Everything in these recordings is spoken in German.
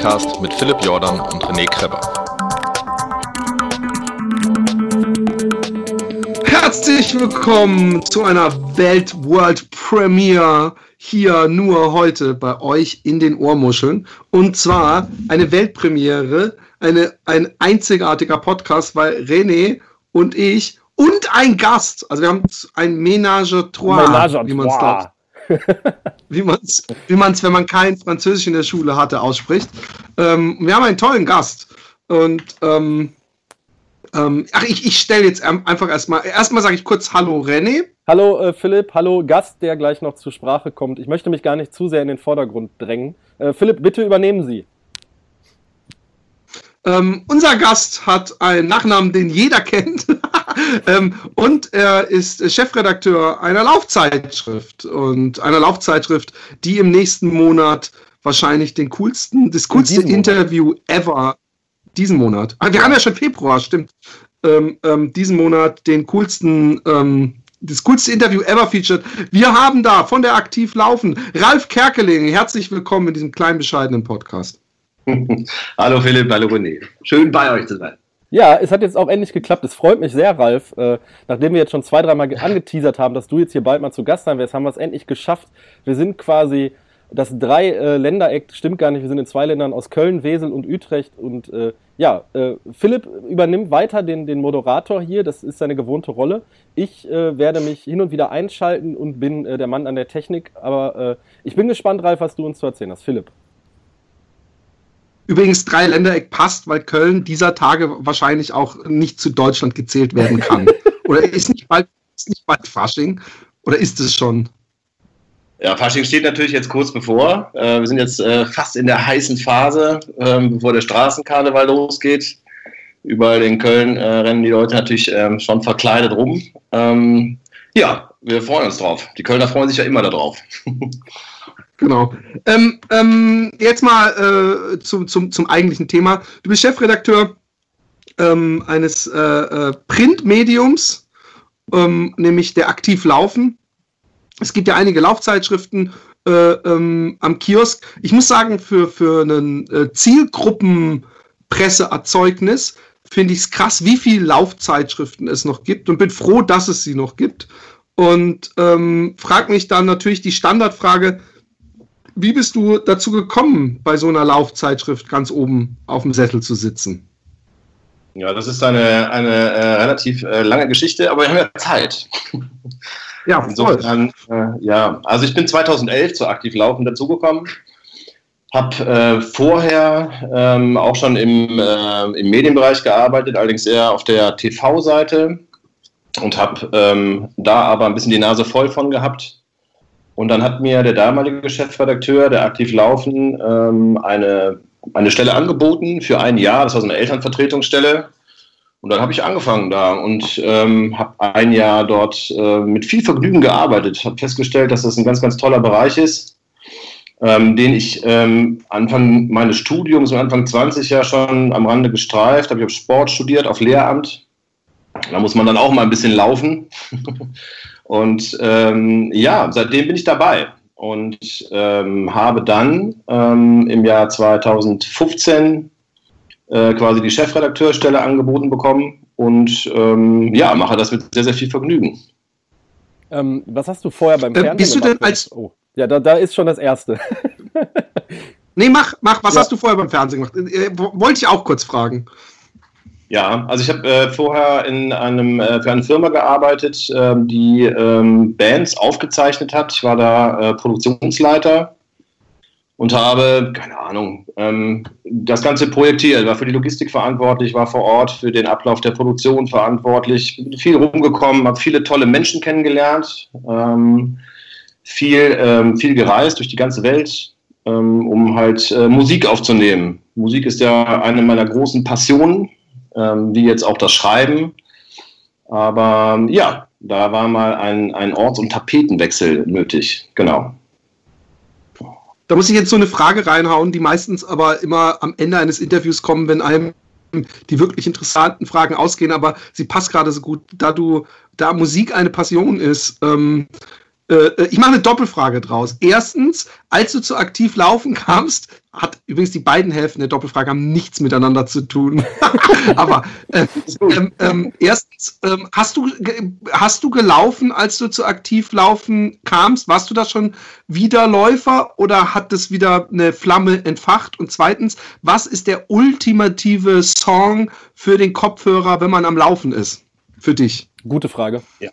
Joggingcast mit Philipp Jordan und René Kreber. Herzlich willkommen zu einer Welt World Premiere hier nur heute bei euch in den Ohrmuscheln. Und zwar eine Weltpremiere, eine, ein einzigartiger Podcast, weil René und ich und ein Gast, also wir haben ein Ménage Trois, Ménage wie man es glaubt. wie man es, wie man's, wenn man kein Französisch in der Schule hatte, ausspricht. Ähm, wir haben einen tollen Gast. Und ähm, ähm, ach, ich, ich stelle jetzt einfach erstmal, erstmal sage ich kurz Hallo René. Hallo äh, Philipp, hallo Gast, der gleich noch zur Sprache kommt. Ich möchte mich gar nicht zu sehr in den Vordergrund drängen. Äh, Philipp, bitte übernehmen Sie. Ähm, unser Gast hat einen Nachnamen, den jeder kennt. ähm, und er ist Chefredakteur einer Laufzeitschrift und einer Laufzeitschrift, die im nächsten Monat wahrscheinlich den coolsten, das coolste Interview ever diesen Monat. Ah, wir haben ja schon Februar, stimmt. Ähm, ähm, diesen Monat den coolsten, ähm, das coolste Interview ever featured. Wir haben da von der Aktiv Laufen Ralf Kerkeling. Herzlich willkommen in diesem kleinen bescheidenen Podcast. hallo Philipp, hallo René. Schön bei euch zu sein. Ja, es hat jetzt auch endlich geklappt. Es freut mich sehr, Ralf. Äh, nachdem wir jetzt schon zwei, dreimal angeteasert haben, dass du jetzt hier bald mal zu Gast sein wirst, haben wir es endlich geschafft. Wir sind quasi das drei äh, Länder-Eck, stimmt gar nicht, wir sind in zwei Ländern aus Köln, Wesel und Utrecht. Und äh, ja, äh, Philipp übernimmt weiter den, den Moderator hier, das ist seine gewohnte Rolle. Ich äh, werde mich hin und wieder einschalten und bin äh, der Mann an der Technik. Aber äh, ich bin gespannt, Ralf, was du uns zu erzählen hast. Philipp. Übrigens, drei Ländereck passt, weil Köln dieser Tage wahrscheinlich auch nicht zu Deutschland gezählt werden kann. Oder ist nicht bald, ist nicht bald Fasching? Oder ist es schon? Ja, Fasching steht natürlich jetzt kurz bevor. Äh, wir sind jetzt äh, fast in der heißen Phase, ähm, bevor der Straßenkarneval losgeht. Überall in Köln äh, rennen die Leute natürlich ähm, schon verkleidet rum. Ähm, ja, wir freuen uns drauf. Die Kölner freuen sich ja immer darauf. Genau. Ähm, ähm, jetzt mal äh, zum, zum, zum eigentlichen Thema. Du bist Chefredakteur ähm, eines äh, äh, Printmediums, ähm, nämlich der Aktiv Laufen. Es gibt ja einige Laufzeitschriften äh, ähm, am Kiosk. Ich muss sagen, für, für ein äh, Zielgruppenpresseerzeugnis finde ich es krass, wie viele Laufzeitschriften es noch gibt und bin froh, dass es sie noch gibt. Und ähm, frage mich dann natürlich die Standardfrage, wie bist du dazu gekommen, bei so einer Laufzeitschrift ganz oben auf dem Sessel zu sitzen? Ja, das ist eine, eine äh, relativ äh, lange Geschichte, aber wir haben ja Zeit. Ja, Insofern, äh, ja, also ich bin 2011 zu Aktiv Laufen dazugekommen. Habe äh, vorher ähm, auch schon im, äh, im Medienbereich gearbeitet, allerdings eher auf der TV-Seite und habe ähm, da aber ein bisschen die Nase voll von gehabt und dann hat mir der damalige Chefredakteur, der aktiv laufen, ähm, eine, eine Stelle angeboten für ein Jahr. Das war so eine Elternvertretungsstelle. Und dann habe ich angefangen da und ähm, habe ein Jahr dort äh, mit viel Vergnügen gearbeitet. Habe festgestellt, dass das ein ganz, ganz toller Bereich ist, ähm, den ich ähm, Anfang meines Studiums, Anfang 20 ja schon am Rande gestreift habe. Ich habe Sport studiert auf Lehramt. Da muss man dann auch mal ein bisschen laufen. Und ähm, ja, seitdem bin ich dabei und ähm, habe dann ähm, im Jahr 2015 äh, quasi die Chefredakteurstelle angeboten bekommen und ähm, ja, mache das mit sehr, sehr viel Vergnügen. Ähm, was hast du vorher beim äh, Fernsehen bist du denn als oh, ja, da, da ist schon das Erste. nee, mach, mach. Was ja. hast du vorher beim Fernsehen gemacht? Äh, wollte ich auch kurz fragen. Ja, also ich habe äh, vorher in einem, äh, für eine Firma gearbeitet, äh, die ähm, Bands aufgezeichnet hat. Ich war da äh, Produktionsleiter und habe, keine Ahnung, ähm, das Ganze projektiert, war für die Logistik verantwortlich, war vor Ort für den Ablauf der Produktion verantwortlich, bin viel rumgekommen, habe viele tolle Menschen kennengelernt, ähm, viel, ähm, viel gereist durch die ganze Welt, ähm, um halt äh, Musik aufzunehmen. Musik ist ja eine meiner großen Passionen ähm, wie jetzt auch das Schreiben. Aber ähm, ja, da war mal ein, ein Orts- und Tapetenwechsel nötig, genau. Da muss ich jetzt so eine Frage reinhauen, die meistens aber immer am Ende eines Interviews kommen, wenn einem die wirklich interessanten Fragen ausgehen, aber sie passt gerade so gut, da du, da Musik eine Passion ist. Ähm, äh, ich mache eine Doppelfrage draus. Erstens, als du zu aktiv laufen kamst, hat übrigens die beiden Hälften der Doppelfrage haben nichts miteinander zu tun. Aber äh, ähm, ähm, erstens, ähm, hast, du, hast du gelaufen, als du zu aktiv laufen kamst? Warst du da schon Wiederläufer oder hat das wieder eine Flamme entfacht? Und zweitens, was ist der ultimative Song für den Kopfhörer, wenn man am Laufen ist? Für dich. Gute Frage. Ja.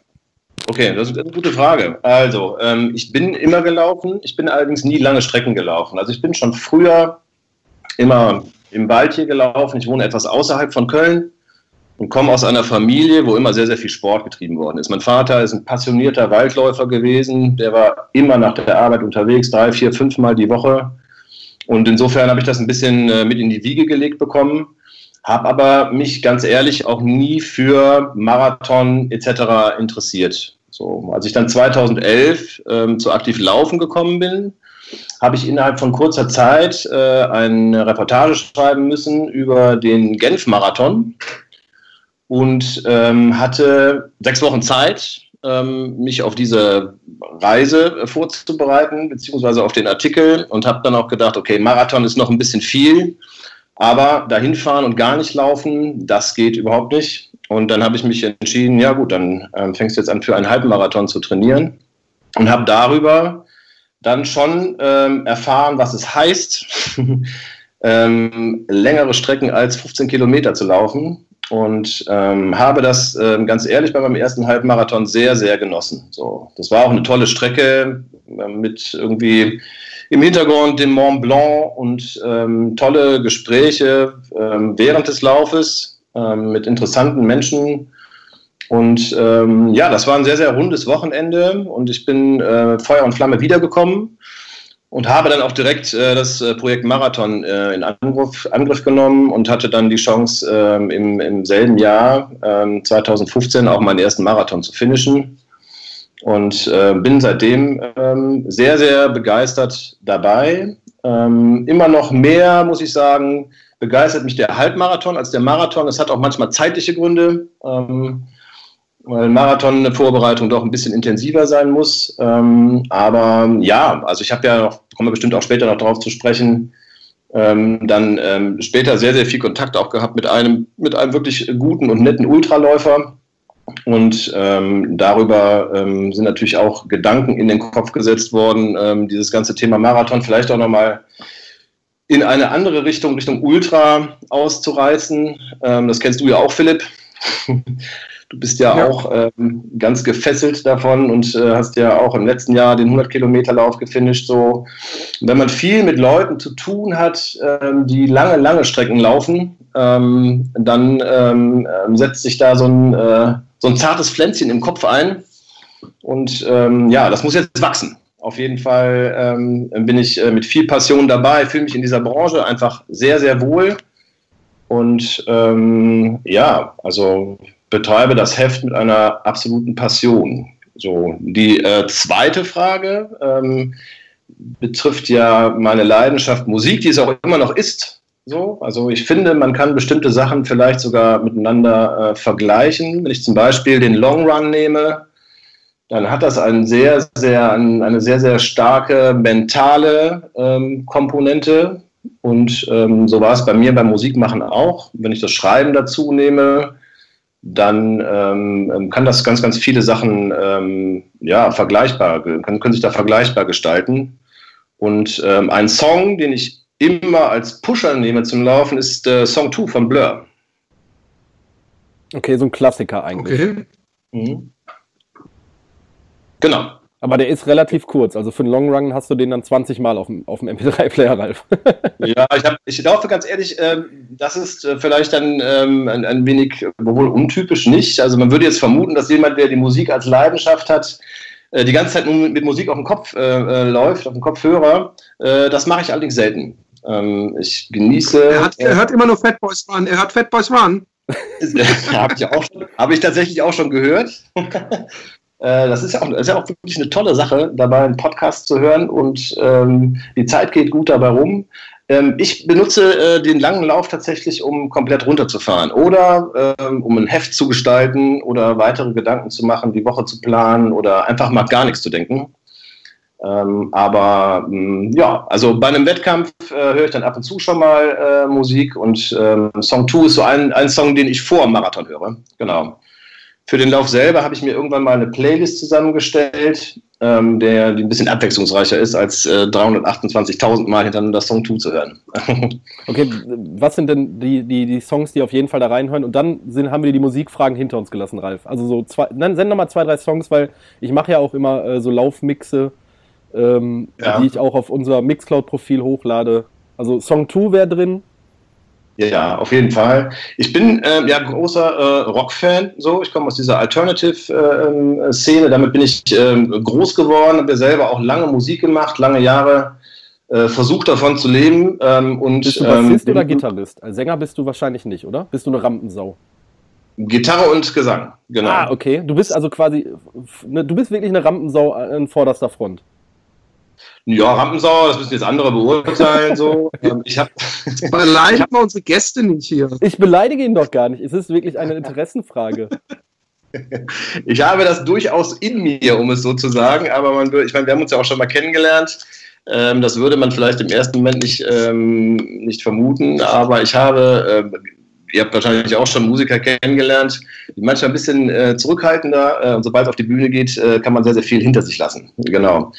Okay, das ist eine gute Frage. Also, ähm, ich bin immer gelaufen, ich bin allerdings nie lange Strecken gelaufen. Also ich bin schon früher immer im Wald hier gelaufen. Ich wohne etwas außerhalb von Köln und komme aus einer Familie, wo immer sehr, sehr viel Sport getrieben worden ist. Mein Vater ist ein passionierter Waldläufer gewesen, der war immer nach der Arbeit unterwegs, drei, vier, fünf Mal die Woche. Und insofern habe ich das ein bisschen äh, mit in die Wiege gelegt bekommen habe aber mich ganz ehrlich auch nie für Marathon etc. interessiert. So, als ich dann 2011 ähm, zu aktiv Laufen gekommen bin, habe ich innerhalb von kurzer Zeit äh, eine Reportage schreiben müssen über den Genf-Marathon und ähm, hatte sechs Wochen Zeit, ähm, mich auf diese Reise vorzubereiten, beziehungsweise auf den Artikel und habe dann auch gedacht, okay, Marathon ist noch ein bisschen viel aber dahin fahren und gar nicht laufen, das geht überhaupt nicht. Und dann habe ich mich entschieden, ja gut, dann ähm, fängst du jetzt an, für einen Halbmarathon zu trainieren. Und habe darüber dann schon ähm, erfahren, was es heißt, ähm, längere Strecken als 15 Kilometer zu laufen. Und ähm, habe das ähm, ganz ehrlich bei meinem ersten Halbmarathon sehr, sehr genossen. So, das war auch eine tolle Strecke äh, mit irgendwie im Hintergrund den Mont Blanc und ähm, tolle Gespräche während des Laufes ähm, mit interessanten Menschen. Und ähm, ja, das war ein sehr, sehr rundes Wochenende und ich bin äh, Feuer und Flamme wiedergekommen und habe dann auch direkt äh, das äh, Projekt Marathon äh, in Angriff, Angriff, genommen und hatte dann die Chance, ähm, im, im, selben Jahr, 2015, ähm, auch meinen ersten Marathon zu finishen und äh, bin seitdem ähm, sehr, sehr begeistert dabei. Ähm, immer noch mehr, muss ich sagen, begeistert mich der Halbmarathon als der Marathon. Es hat auch manchmal zeitliche Gründe, ähm, weil Marathon eine Vorbereitung doch ein bisschen intensiver sein muss. Ähm, aber ja, also ich habe ja noch, kommen wir bestimmt auch später noch darauf zu sprechen, ähm, dann ähm, später sehr, sehr viel Kontakt auch gehabt mit einem, mit einem wirklich guten und netten Ultraläufer, und ähm, darüber ähm, sind natürlich auch Gedanken in den Kopf gesetzt worden, ähm, dieses ganze Thema Marathon vielleicht auch nochmal in eine andere Richtung, Richtung Ultra auszureißen. Ähm, das kennst du ja auch, Philipp. Du bist ja, ja. auch ähm, ganz gefesselt davon und äh, hast ja auch im letzten Jahr den 100-Kilometer-Lauf gefinisht. So. Wenn man viel mit Leuten zu tun hat, ähm, die lange, lange Strecken laufen, ähm, dann ähm, setzt sich da so ein, äh, so ein zartes Pflänzchen im Kopf ein. Und ähm, ja, das muss jetzt wachsen. Auf jeden Fall ähm, bin ich äh, mit viel Passion dabei, fühle mich in dieser Branche einfach sehr, sehr wohl. Und ähm, ja, also betreibe das Heft mit einer absoluten Passion. So, die äh, zweite Frage ähm, betrifft ja meine Leidenschaft Musik, die es auch immer noch ist. So, also ich finde, man kann bestimmte Sachen vielleicht sogar miteinander äh, vergleichen. Wenn ich zum Beispiel den Long Run nehme, dann hat das einen sehr, sehr, eine sehr, sehr starke mentale ähm, Komponente. Und ähm, so war es bei mir beim Musikmachen auch. Wenn ich das Schreiben dazu nehme, dann ähm, ähm, kann das ganz, ganz viele Sachen ähm, ja, vergleichbar, können, können sich da vergleichbar gestalten. Und ähm, ein Song, den ich immer als Pusher nehme zum Laufen, ist äh, Song 2 von Blur. Okay, so ein Klassiker eigentlich. Okay. Mhm. Genau. Aber der ist relativ kurz. Also für einen Long Run hast du den dann 20 Mal auf dem, auf dem MP3-Player, Ralf. ja, ich, hab, ich laufe ganz ehrlich, äh, das ist äh, vielleicht dann ähm, ein, ein wenig wohl untypisch nicht. Also man würde jetzt vermuten, dass jemand, der die Musik als Leidenschaft hat, äh, die ganze Zeit nur mit Musik auf dem Kopf äh, äh, läuft, auf dem Kopfhörer. das mache ich allerdings selten. Ähm, ich genieße. Er, hat, er hört immer nur Fat Boys Run. Er hört Fat Boys Run. Habe ich, hab ich tatsächlich auch schon gehört. Äh, das ist ja, auch, ist ja auch wirklich eine tolle Sache, dabei einen Podcast zu hören und ähm, die Zeit geht gut dabei rum. Ähm, ich benutze äh, den langen Lauf tatsächlich, um komplett runterzufahren oder ähm, um ein Heft zu gestalten oder weitere Gedanken zu machen, die Woche zu planen oder einfach mal gar nichts zu denken. Ähm, aber mh, mm, ja, also bei einem Wettkampf äh, höre ich dann ab und zu schon mal äh, Musik und ähm, Song 2 ist so ein, ein Song, den ich vor dem Marathon höre. Genau. Für den Lauf selber habe ich mir irgendwann mal eine Playlist zusammengestellt, ähm, der die ein bisschen abwechslungsreicher ist, als äh, 328.000 Mal hintereinander Song 2 zu hören. okay, was sind denn die, die, die Songs, die auf jeden Fall da reinhören? Und dann sind, haben wir die Musikfragen hinter uns gelassen, Ralf. Also so zwei, dann send nochmal zwei, drei Songs, weil ich mache ja auch immer äh, so Laufmixe, ähm, ja. die ich auch auf unser Mixcloud-Profil hochlade. Also Song 2 wäre drin, ja, auf jeden Fall. Ich bin äh, ja großer äh, Rock-Fan. So, ich komme aus dieser Alternative-Szene. Äh, Damit bin ich ähm, groß geworden. Habe selber auch lange Musik gemacht, lange Jahre äh, versucht davon zu leben. Ähm, und, bist du Bassist ähm, oder Gitarrist? Als Sänger bist du wahrscheinlich nicht, oder? Bist du eine Rampensau? Gitarre und Gesang, genau. Ah, okay. Du bist also quasi, ne, du bist wirklich eine Rampensau an vorderster Front. Ja, Rampensau, das müssen jetzt andere beurteilen. So. Ähm, ich hab, Beleidigen wir unsere Gäste nicht hier. Ich beleidige ihn doch gar nicht. Es ist wirklich eine Interessenfrage. Ich habe das durchaus in mir, um es so zu sagen, aber man, ich meine, wir haben uns ja auch schon mal kennengelernt. Ähm, das würde man vielleicht im ersten Moment nicht, ähm, nicht vermuten, aber ich habe, ihr habt wahrscheinlich auch schon Musiker kennengelernt, die manchmal ein bisschen äh, zurückhaltender äh, und sobald es auf die Bühne geht, äh, kann man sehr, sehr viel hinter sich lassen. Genau.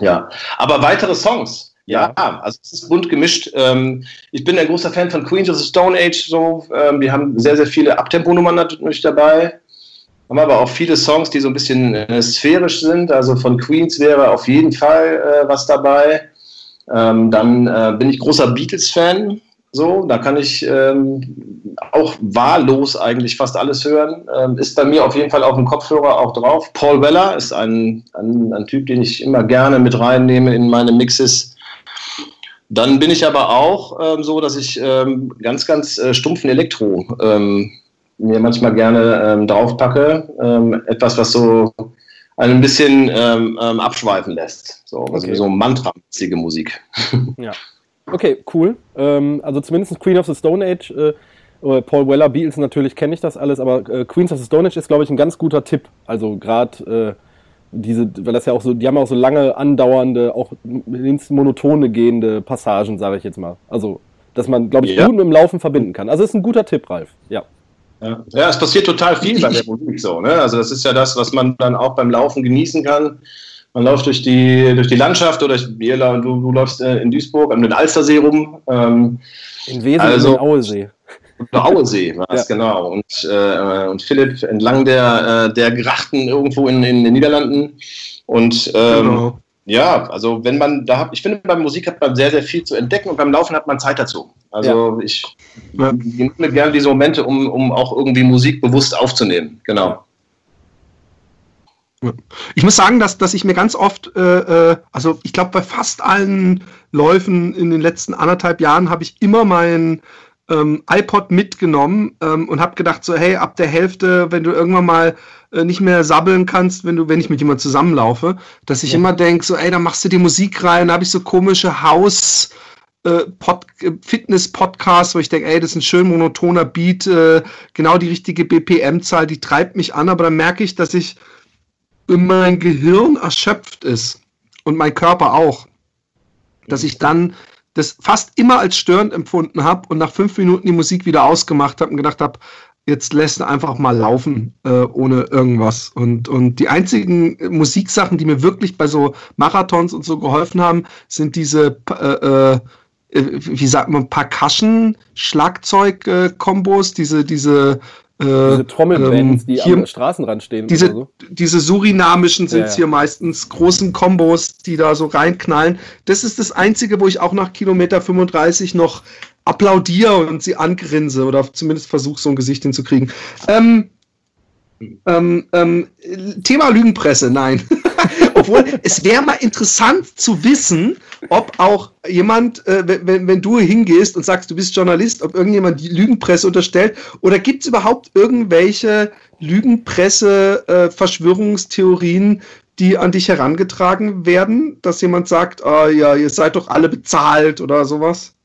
Ja, aber weitere Songs. Ja, also es ist bunt gemischt. Ähm, ich bin ein großer Fan von Queens of the Stone Age. So, ähm, wir haben sehr, sehr viele Abtempo-Nummern natürlich dabei. Haben aber auch viele Songs, die so ein bisschen äh, sphärisch sind. Also von Queens wäre auf jeden Fall äh, was dabei. Ähm, dann äh, bin ich großer Beatles-Fan. So, da kann ich ähm, auch wahllos eigentlich fast alles hören. Ähm, ist bei mir auf jeden Fall auf dem Kopfhörer auch drauf. Paul Weller ist ein, ein, ein Typ, den ich immer gerne mit reinnehme in meine Mixes. Dann bin ich aber auch ähm, so, dass ich ähm, ganz, ganz äh, stumpfen Elektro ähm, mir manchmal gerne ähm, draufpacke. Ähm, etwas, was so ein bisschen ähm, abschweifen lässt. So, also okay. so mantramäßige Musik. Ja. Okay, cool. Ähm, also zumindest Queen of the Stone Age, äh, Paul Weller, Beatles natürlich kenne ich das alles, aber äh, Queens of the Stone Age ist, glaube ich, ein ganz guter Tipp. Also gerade äh, diese, weil das ja auch so, die haben auch so lange andauernde, auch ins Monotone gehende Passagen, sage ich jetzt mal. Also, dass man, glaube ich, ja. gut mit dem Laufen verbinden kann. Also ist ein guter Tipp, Ralf. Ja. Ja. ja, es passiert total viel bei der Musik so. Ne? Also das ist ja das, was man dann auch beim Laufen genießen kann man läuft durch die, durch die Landschaft oder du, du läufst äh, in Duisburg an den Alstersee rum. Ähm, in Wesen also, in Auesee. Auesee war es, ja. genau. Und, äh, und Philipp entlang der, äh, der Grachten irgendwo in, in den Niederlanden. Und ähm, genau. ja, also wenn man da hat, ich finde, beim Musik hat man sehr, sehr viel zu entdecken und beim Laufen hat man Zeit dazu. Also ja. ich ja. nehme gerne diese Momente, um, um auch irgendwie Musik bewusst aufzunehmen. Genau. Ich muss sagen, dass, dass ich mir ganz oft, äh, äh also ich glaube, bei fast allen Läufen in den letzten anderthalb Jahren habe ich immer meinen ähm, iPod mitgenommen ähm, und habe gedacht, so, hey, ab der Hälfte, wenn du irgendwann mal äh, nicht mehr sabbeln kannst, wenn du, wenn ich mit jemandem zusammenlaufe, dass ich ja. immer denke, so, ey, da machst du die Musik rein, da habe ich so komische Haus- äh, Fitness-Podcasts, wo ich denke, ey, das ist ein schön monotoner Beat, äh, genau die richtige BPM-Zahl, die treibt mich an, aber dann merke ich, dass ich mein Gehirn erschöpft ist und mein Körper auch, dass ich dann das fast immer als störend empfunden habe und nach fünf Minuten die Musik wieder ausgemacht habe und gedacht habe, jetzt lässt einfach mal laufen äh, ohne irgendwas. Und, und die einzigen Musiksachen, die mir wirklich bei so Marathons und so geholfen haben, sind diese, äh, äh, wie sagt man, Percussion-Schlagzeug-Kombos, diese, diese diese äh, Trommelbands, ähm, die hier, am Straßenrand stehen. Diese, so. diese surinamischen sind ja, ja. hier meistens, großen Kombos, die da so reinknallen. Das ist das Einzige, wo ich auch nach Kilometer 35 noch applaudiere und sie angrinse oder zumindest versuche, so ein Gesicht hinzukriegen. Ähm, ähm, ähm, Thema Lügenpresse, nein. Obwohl, es wäre mal interessant zu wissen, ob auch jemand, äh, wenn, wenn du hingehst und sagst, du bist Journalist, ob irgendjemand die Lügenpresse unterstellt oder gibt es überhaupt irgendwelche Lügenpresse-Verschwörungstheorien, äh, die an dich herangetragen werden, dass jemand sagt, ah, ja, ihr seid doch alle bezahlt oder sowas?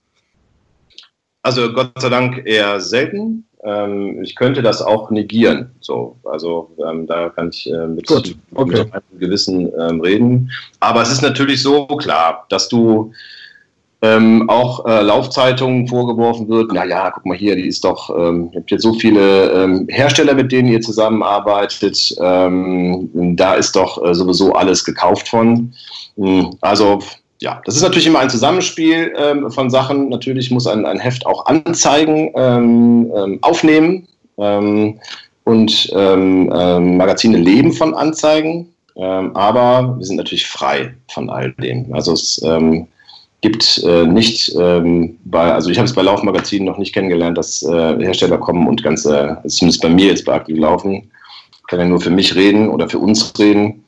Also Gott sei Dank eher selten. Ähm, ich könnte das auch negieren. So, also ähm, da kann ich äh, mit, okay. mit einem Gewissen ähm, reden. Aber es ist natürlich so klar, dass du ähm, auch äh, Laufzeitungen vorgeworfen wird, naja, guck mal hier, die ist doch, ähm, ihr habt jetzt so viele ähm, Hersteller, mit denen ihr zusammenarbeitet, ähm, da ist doch äh, sowieso alles gekauft von. Hm, also ja, das ist natürlich immer ein Zusammenspiel ähm, von Sachen. Natürlich muss ein, ein Heft auch Anzeigen ähm, ähm, aufnehmen ähm, und ähm, Magazine leben von Anzeigen, aber wir sind natürlich frei von all dem. Also es gibt äh, nicht ähm, bei, also ich habe es bei Laufmagazinen noch nicht kennengelernt, dass äh, Hersteller kommen und ganze, also zumindest bei mir jetzt bei Aktiv Laufen, kann ja nur für mich reden oder für uns reden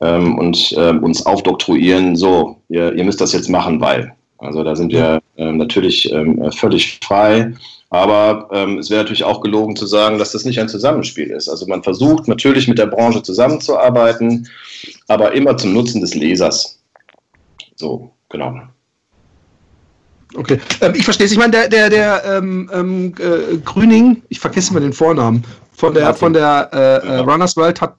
ähm, und äh, uns aufdoktroyieren, so, ihr, ihr, müsst das jetzt machen, weil. Also da sind wir ähm, natürlich ähm, völlig frei. Aber ähm, es wäre natürlich auch gelogen zu sagen, dass das nicht ein Zusammenspiel ist. Also man versucht natürlich mit der Branche zusammenzuarbeiten, aber immer zum Nutzen des Lesers. So, genau. Okay, ähm, ich verstehe es. Ich meine, der, der, der ähm, ähm, äh, Grüning, ich vergesse mal den Vornamen, von der, von der äh, äh, Runners World hat,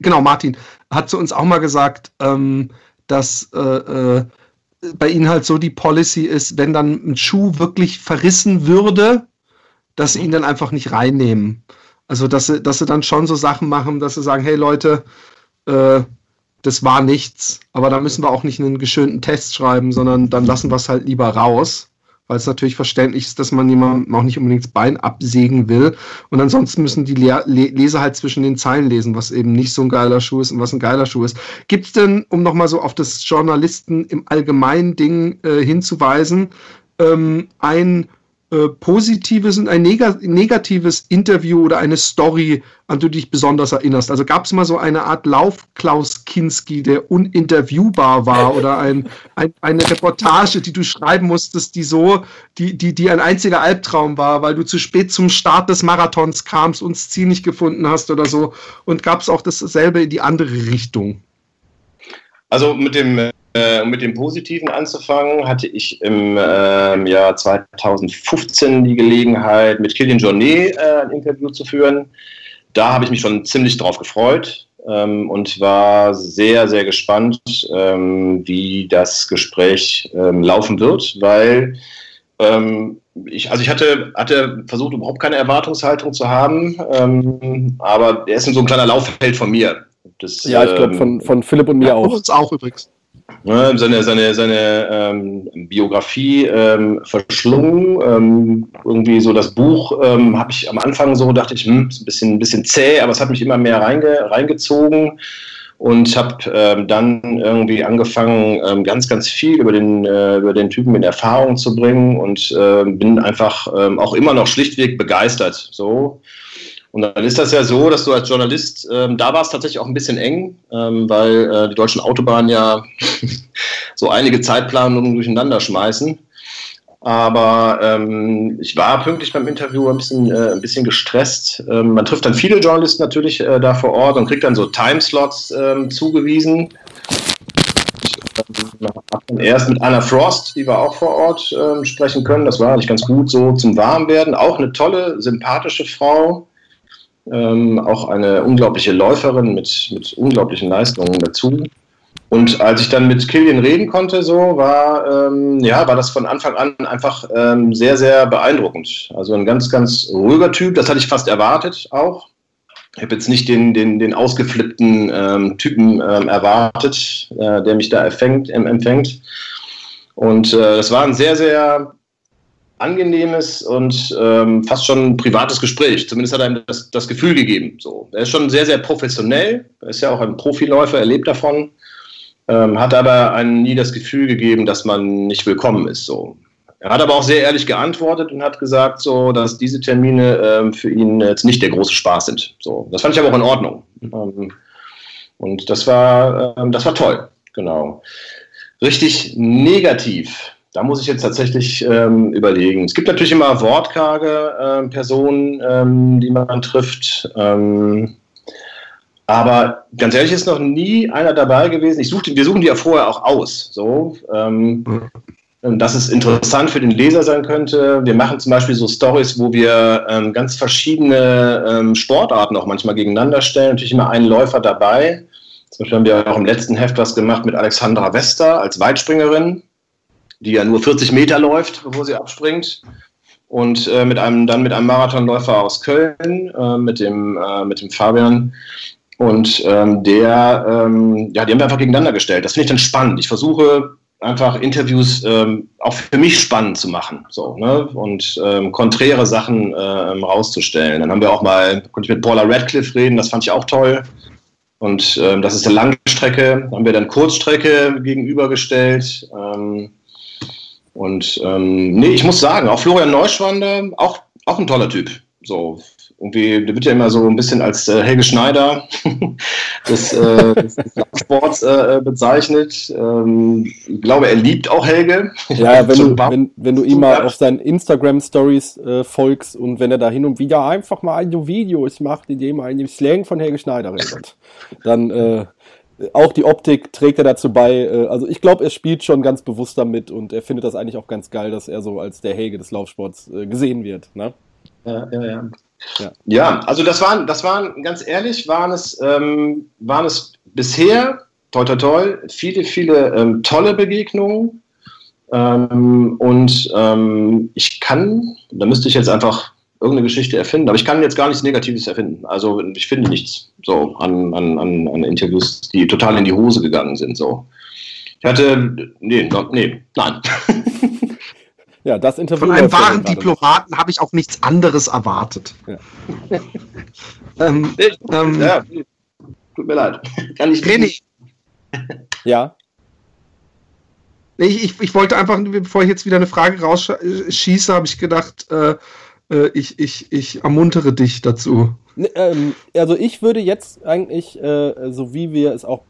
genau, Martin, hat zu uns auch mal gesagt, ähm, dass äh, äh, bei ihnen halt so die Policy ist, wenn dann ein Schuh wirklich verrissen würde, dass sie ihn dann einfach nicht reinnehmen. Also, dass sie, dass sie dann schon so Sachen machen, dass sie sagen, hey Leute, äh, das war nichts, aber da müssen wir auch nicht einen geschönten Test schreiben, sondern dann lassen wir es halt lieber raus, weil es natürlich verständlich ist, dass man jemandem auch nicht unbedingt das Bein absägen will. Und ansonsten müssen die Le Leser halt zwischen den Zeilen lesen, was eben nicht so ein geiler Schuh ist und was ein geiler Schuh ist. Gibt es denn, um nochmal so auf das Journalisten im allgemeinen Ding äh, hinzuweisen, ähm, ein äh, positives und ein neg negatives Interview oder eine Story, an die du dich besonders erinnerst? Also gab es mal so eine Art Lauf-Klaus Kinski, der uninterviewbar war oder ein, ein, eine Reportage, die du schreiben musstest, die so, die, die, die ein einziger Albtraum war, weil du zu spät zum Start des Marathons kamst und das Ziel nicht gefunden hast oder so. Und gab es auch dasselbe in die andere Richtung? Also mit dem äh, um mit dem Positiven anzufangen, hatte ich im äh, Jahr 2015 die Gelegenheit, mit Kilian Jornet äh, ein Interview zu führen. Da habe ich mich schon ziemlich drauf gefreut ähm, und war sehr, sehr gespannt, ähm, wie das Gespräch ähm, laufen wird, weil ähm, ich, also ich hatte, hatte versucht, überhaupt keine Erwartungshaltung zu haben, ähm, aber er ist so ein kleiner Lauffeld von mir. Das, ja, ich glaube, von, von Philipp und mir auch. Uns auch übrigens. Ne, seine, seine, seine ähm, Biografie ähm, verschlungen. Ähm, irgendwie so das Buch ähm, habe ich am Anfang so, dachte ich, hm, ist ein bisschen, ein bisschen zäh, aber es hat mich immer mehr reinge, reingezogen und habe ähm, dann irgendwie angefangen, ähm, ganz, ganz viel über den, äh, über den Typen in Erfahrung zu bringen und äh, bin einfach auch immer noch schlichtweg begeistert. So. Und dann ist das ja so, dass du als Journalist, ähm, da war es tatsächlich auch ein bisschen eng, ähm, weil äh, die deutschen Autobahnen ja so einige Zeitplanungen durcheinander schmeißen. Aber ähm, ich war pünktlich beim Interview ein bisschen, äh, ein bisschen gestresst. Ähm, man trifft dann viele Journalisten natürlich äh, da vor Ort und kriegt dann so Timeslots ähm, zugewiesen. Erst mit Anna Frost, die wir auch vor Ort ähm, sprechen können. Das war eigentlich ganz gut so zum Warmwerden. Auch eine tolle, sympathische Frau ähm, auch eine unglaubliche Läuferin mit, mit unglaublichen Leistungen dazu. Und als ich dann mit Killian reden konnte, so war, ähm, ja, war das von Anfang an einfach ähm, sehr, sehr beeindruckend. Also ein ganz, ganz ruhiger Typ, das hatte ich fast erwartet auch. Ich habe jetzt nicht den, den, den ausgeflippten ähm, Typen ähm, erwartet, äh, der mich da erfängt, empfängt. Und äh, das war ein sehr, sehr angenehmes und ähm, fast schon ein privates Gespräch. Zumindest hat er ihm das, das, Gefühl gegeben. So. Er ist schon sehr, sehr professionell. Er ist ja auch ein Profiläufer, er lebt davon. Ähm, hat aber einem nie das Gefühl gegeben, dass man nicht willkommen ist. So. Er hat aber auch sehr ehrlich geantwortet und hat gesagt, so, dass diese Termine ähm, für ihn jetzt nicht der große Spaß sind. So. Das fand ich aber auch in Ordnung. Ähm, Und das war, äh, das war toll, genau. Richtig negativ. Da muss ich jetzt tatsächlich ähm, überlegen. Es gibt natürlich immer wortkarge äh, Personen, ähm, die man trifft. Ähm, aber ganz ehrlich ist noch nie einer dabei gewesen. Ich suchte, wir suchen die ja vorher auch aus. So, ähm, mhm. dass es interessant für den Leser sein könnte. Wir machen zum Beispiel so Stories, wo wir ähm, ganz verschiedene ähm, Sportarten auch manchmal gegeneinander stellen. Natürlich immer einen Läufer dabei. Zum Beispiel haben wir auch im letzten Heft was gemacht mit Alexandra Wester als Weitspringerin, die ja nur 40 Meter läuft, bevor sie abspringt und äh, mit einem dann mit einem Marathonläufer aus Köln, äh, mit dem äh, mit dem Fabian und ähm, der, ähm, ja, die haben wir einfach gegeneinander gestellt. Das finde ich dann spannend. Ich versuche einfach Interviews ähm, auch für mich spannend zu machen so, ne? und ähm, konträre Sachen ähm, rauszustellen. Dann haben wir auch mal, konnte ich mit Paula Radcliffe reden, das fand ich auch toll. Und ähm, das ist eine Langstrecke, haben wir dann Kurzstrecke gegenübergestellt. Ähm, und ähm, nee, ich muss sagen, auch Florian Neuschwander, auch, auch ein toller Typ. So, irgendwie, der wird ja immer so ein bisschen als äh, Helge Schneider des, äh, des, des Sports äh, bezeichnet. Ähm, ich glaube, er liebt auch Helge. Ja, wenn du, wenn, wenn du ihm mal auf seinen Instagram-Stories äh, folgst und wenn er da hin und wieder einfach mal ein Videos macht, in dem er in dem Slang von Helge Schneider redet, dann äh, auch die Optik trägt er dazu bei. Äh, also ich glaube, er spielt schon ganz bewusst damit und er findet das eigentlich auch ganz geil, dass er so als der Helge des Laufsports äh, gesehen wird. Ne? Ja, ja, ja. Ja. ja, also das waren, das waren, ganz ehrlich, waren es, ähm, waren es bisher, toi toi toi, viele, viele ähm, tolle Begegnungen. Ähm, und ähm, ich kann, da müsste ich jetzt einfach irgendeine Geschichte erfinden, aber ich kann jetzt gar nichts Negatives erfinden. Also ich finde nichts so an, an, an, an Interviews, die total in die Hose gegangen sind. So. Ich hatte, nee, nee, nein. Ja, das Interview. Von einem wahren Diplomaten habe ich auch nichts anderes erwartet. Ja. ähm, ähm, ja, tut mir leid. Kann ich René. Ja. Ich, ich, ich, wollte einfach, bevor ich jetzt wieder eine Frage rausschieße, habe ich gedacht, äh, äh, ich, ich, ich ermuntere dich dazu. Ne, ähm, also ich würde jetzt eigentlich, äh, so wie wir es auch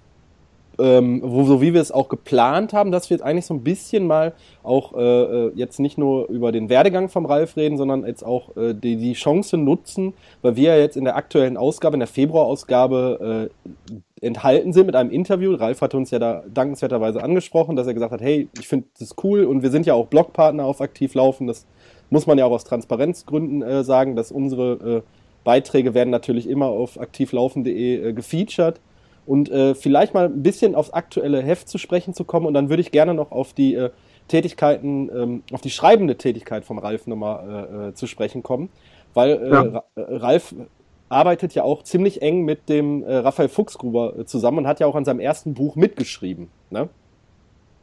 ähm, so wie wir es auch geplant haben, dass wir jetzt eigentlich so ein bisschen mal auch äh, äh, jetzt nicht nur über den Werdegang vom Ralf reden, sondern jetzt auch äh, die, die Chance nutzen, weil wir ja jetzt in der aktuellen Ausgabe, in der Februarausgabe äh, enthalten sind mit einem Interview. Ralf hatte uns ja da dankenswerterweise angesprochen, dass er gesagt hat, hey, ich finde das cool und wir sind ja auch Blogpartner auf Aktiv Laufen. Das muss man ja auch aus Transparenzgründen äh, sagen, dass unsere äh, Beiträge werden natürlich immer auf aktivlaufen.de äh, gefeatured und äh, vielleicht mal ein bisschen aufs aktuelle Heft zu sprechen zu kommen. Und dann würde ich gerne noch auf die äh, Tätigkeiten, ähm, auf die schreibende Tätigkeit vom Ralf nochmal äh, äh, zu sprechen kommen. Weil äh, ja. Äh, Ralf arbeitet ja auch ziemlich eng mit dem äh, Raphael Fuchsgruber zusammen und hat ja auch an seinem ersten Buch mitgeschrieben. Ne?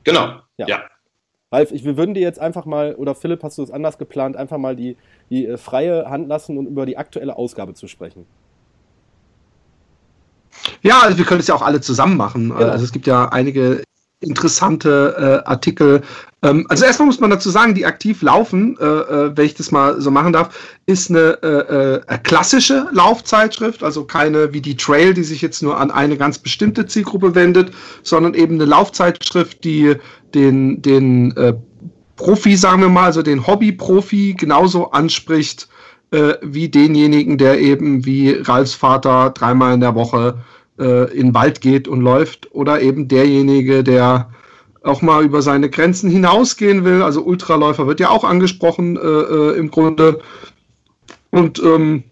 Genau. Ja. ja. Ralf, ich, wir würden dir jetzt einfach mal, oder Philipp, hast du es anders geplant, einfach mal die, die äh, freie Hand lassen und über die aktuelle Ausgabe zu sprechen. Ja, also wir können es ja auch alle zusammen machen. Genau. Also es gibt ja einige interessante äh, Artikel. Ähm, also erstmal muss man dazu sagen, die aktiv laufen, äh, äh, wenn ich das mal so machen darf, ist eine äh, äh, klassische Laufzeitschrift, also keine wie die Trail, die sich jetzt nur an eine ganz bestimmte Zielgruppe wendet, sondern eben eine Laufzeitschrift, die den, den äh, Profi, sagen wir mal, also den Hobby-Profi genauso anspricht wie denjenigen, der eben wie Ralfs Vater dreimal in der Woche äh, in den Wald geht und läuft oder eben derjenige, der auch mal über seine Grenzen hinausgehen will. Also Ultraläufer wird ja auch angesprochen äh, äh im Grunde. Und ähm,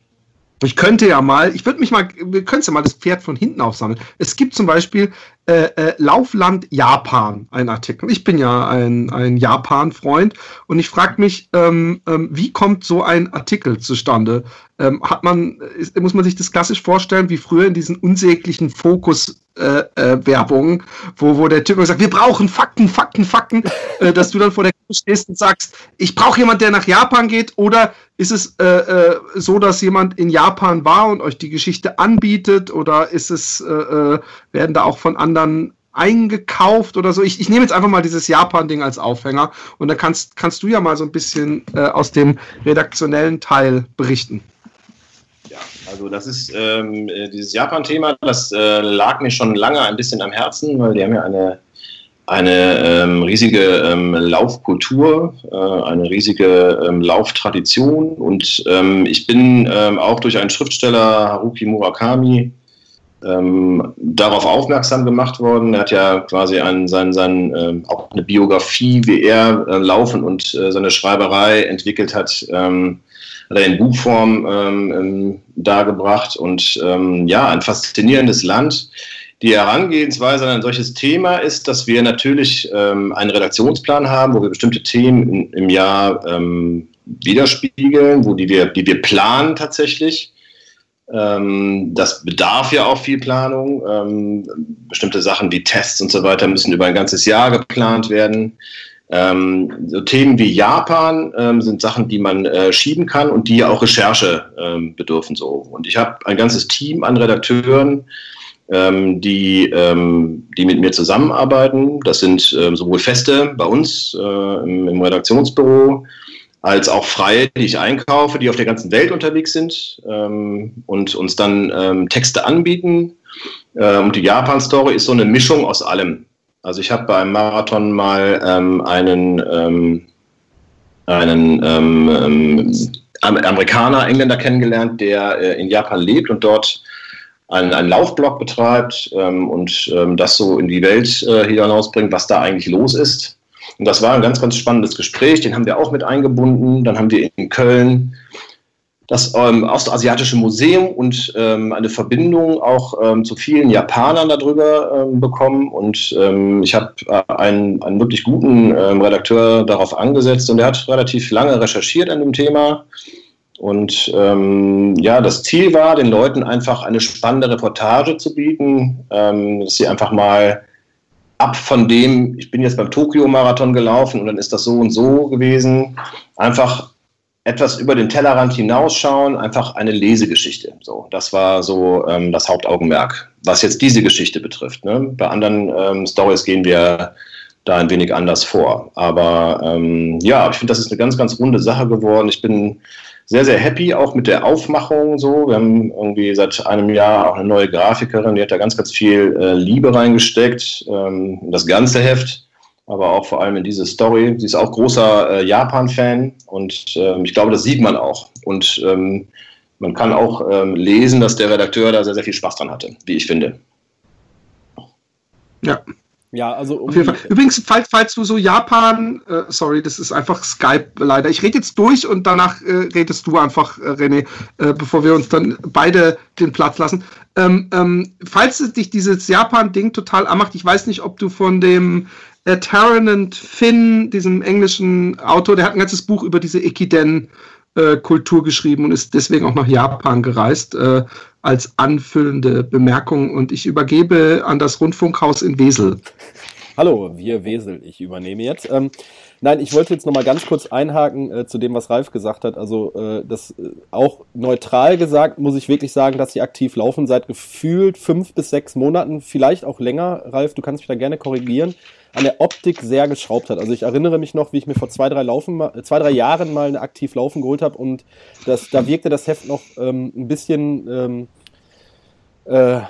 ich könnte ja mal, ich würde mich mal, wir können ja mal das Pferd von hinten aufsammeln. Es gibt zum Beispiel äh, äh, Laufland Japan, ein Artikel. Ich bin ja ein, ein Japan-Freund und ich frage mich, ähm, ähm, wie kommt so ein Artikel zustande? Ähm, hat man, ist, muss man sich das klassisch vorstellen, wie früher in diesen unsäglichen Fokus-Werbungen, äh, äh, wo, wo der Typ sagt, wir brauchen Fakten, Fakten, Fakten, äh, dass du dann vor der Kamera stehst und sagst, ich brauche jemand, der nach Japan geht, oder ist es äh, äh, so, dass jemand in Japan war und euch die Geschichte anbietet, oder ist es, äh, werden da auch von anderen eingekauft oder so. Ich, ich nehme jetzt einfach mal dieses Japan-Ding als Aufhänger und da kannst, kannst du ja mal so ein bisschen aus dem redaktionellen Teil berichten. Ja, also das ist ähm, dieses Japan-Thema, das äh, lag mir schon lange ein bisschen am Herzen, weil die haben ja eine, eine ähm, riesige ähm, Laufkultur, äh, eine riesige ähm, Lauftradition und ähm, ich bin ähm, auch durch einen Schriftsteller, Haruki Murakami, darauf aufmerksam gemacht worden. Er hat ja quasi einen, sein, sein, äh, auch eine Biografie, wie er äh, laufen und äh, seine Schreiberei entwickelt hat, hat er in Buchform ähm, ähm dargebracht. Und ähm, ja, ein faszinierendes Land. Die Herangehensweise an ein solches Thema ist, dass wir natürlich ähm, einen Redaktionsplan haben, wo wir bestimmte Themen im Jahr widerspiegeln, wo die wir, die wir planen tatsächlich ähm, das bedarf ja auch viel Planung. Ähm, bestimmte Sachen wie Tests und so weiter müssen über ein ganzes Jahr geplant werden. Ähm, so Themen wie Japan ähm, sind Sachen, die man äh, schieben kann und die ja auch Recherche ähm, bedürfen. So. Und ich habe ein ganzes Team an Redakteuren, ähm, die, die mit mir zusammenarbeiten. Das sind sowohl Feste bei uns äh, im, im Redaktionsbüro, als auch Freie, die ich einkaufe, die auf der ganzen Welt unterwegs sind ähm, und uns dann ähm, Texte anbieten. Ähm, und die Japan-Story ist so eine Mischung aus allem. Also ich habe beim Marathon mal ähm, einen, ähm, einen ähm, Amerikaner, Engländer kennengelernt, der äh, in Japan lebt und dort einen, einen Laufblog betreibt und das so in die Welt äh, hinausbringt, was da eigentlich los ist. Und das war ein ganz, ganz spannendes Gespräch. Den haben wir auch mit eingebunden. Dann haben wir in Köln das ähm, Ostasiatische Museum und ähm, eine Verbindung auch ähm, zu vielen Japanern darüber ähm, bekommen. Und ähm, ich habe äh, einen, einen wirklich guten ähm, Redakteur darauf angesetzt und der hat relativ lange recherchiert an dem Thema. Und ja, das Ziel war, den Leuten einfach eine spannende Reportage zu bieten, dass sie einfach mal ab von dem, ich bin jetzt beim Tokio-Marathon gelaufen und dann ist das so und so gewesen, einfach etwas über den Tellerrand hinausschauen, einfach eine Lesegeschichte. So, das war so ähm, das Hauptaugenmerk, was jetzt diese Geschichte betrifft. Ne? Bei anderen ähm, Stories gehen wir da ein wenig anders vor. Aber ähm, ja, ich finde, das ist eine ganz, ganz runde Sache geworden. Ich bin sehr, sehr happy auch mit der Aufmachung so. Wir haben irgendwie seit einem Jahr auch eine neue Grafikerin, die hat da ganz, ganz viel äh, Liebe reingesteckt, ähm, das ganze Heft, aber auch vor allem in diese Story. Sie ist auch großer äh, Japan-Fan und ähm, ich glaube, das sieht man auch. Und ähm, man kann auch ähm, lesen, dass der Redakteur da sehr, sehr viel Spaß dran hatte, wie ich finde. Ja, ja, also um Auf jeden Fall. Übrigens, falls, falls du so Japan, äh, sorry, das ist einfach Skype leider. Ich rede jetzt durch und danach äh, redest du einfach, äh, René, äh, bevor wir uns dann beide den Platz lassen. Ähm, ähm, falls es dich dieses Japan-Ding total anmacht, ich weiß nicht, ob du von dem äh, Tarrant Finn, diesem englischen Autor, der hat ein ganzes Buch über diese Ekiden Kultur geschrieben und ist deswegen auch nach Japan gereist, äh, als anfüllende Bemerkung. Und ich übergebe an das Rundfunkhaus in Wesel. Hallo, wir Wesel, ich übernehme jetzt. Ähm, nein, ich wollte jetzt nochmal ganz kurz einhaken äh, zu dem, was Ralf gesagt hat. Also äh, das äh, auch neutral gesagt, muss ich wirklich sagen, dass sie aktiv laufen seit gefühlt fünf bis sechs Monaten, vielleicht auch länger. Ralf, du kannst mich da gerne korrigieren an der Optik sehr geschraubt hat. Also ich erinnere mich noch, wie ich mir vor zwei, drei, Laufen, zwei, drei Jahren mal eine aktiv Laufen geholt habe und das, da wirkte das Heft noch ähm, ein bisschen, ähm, äh,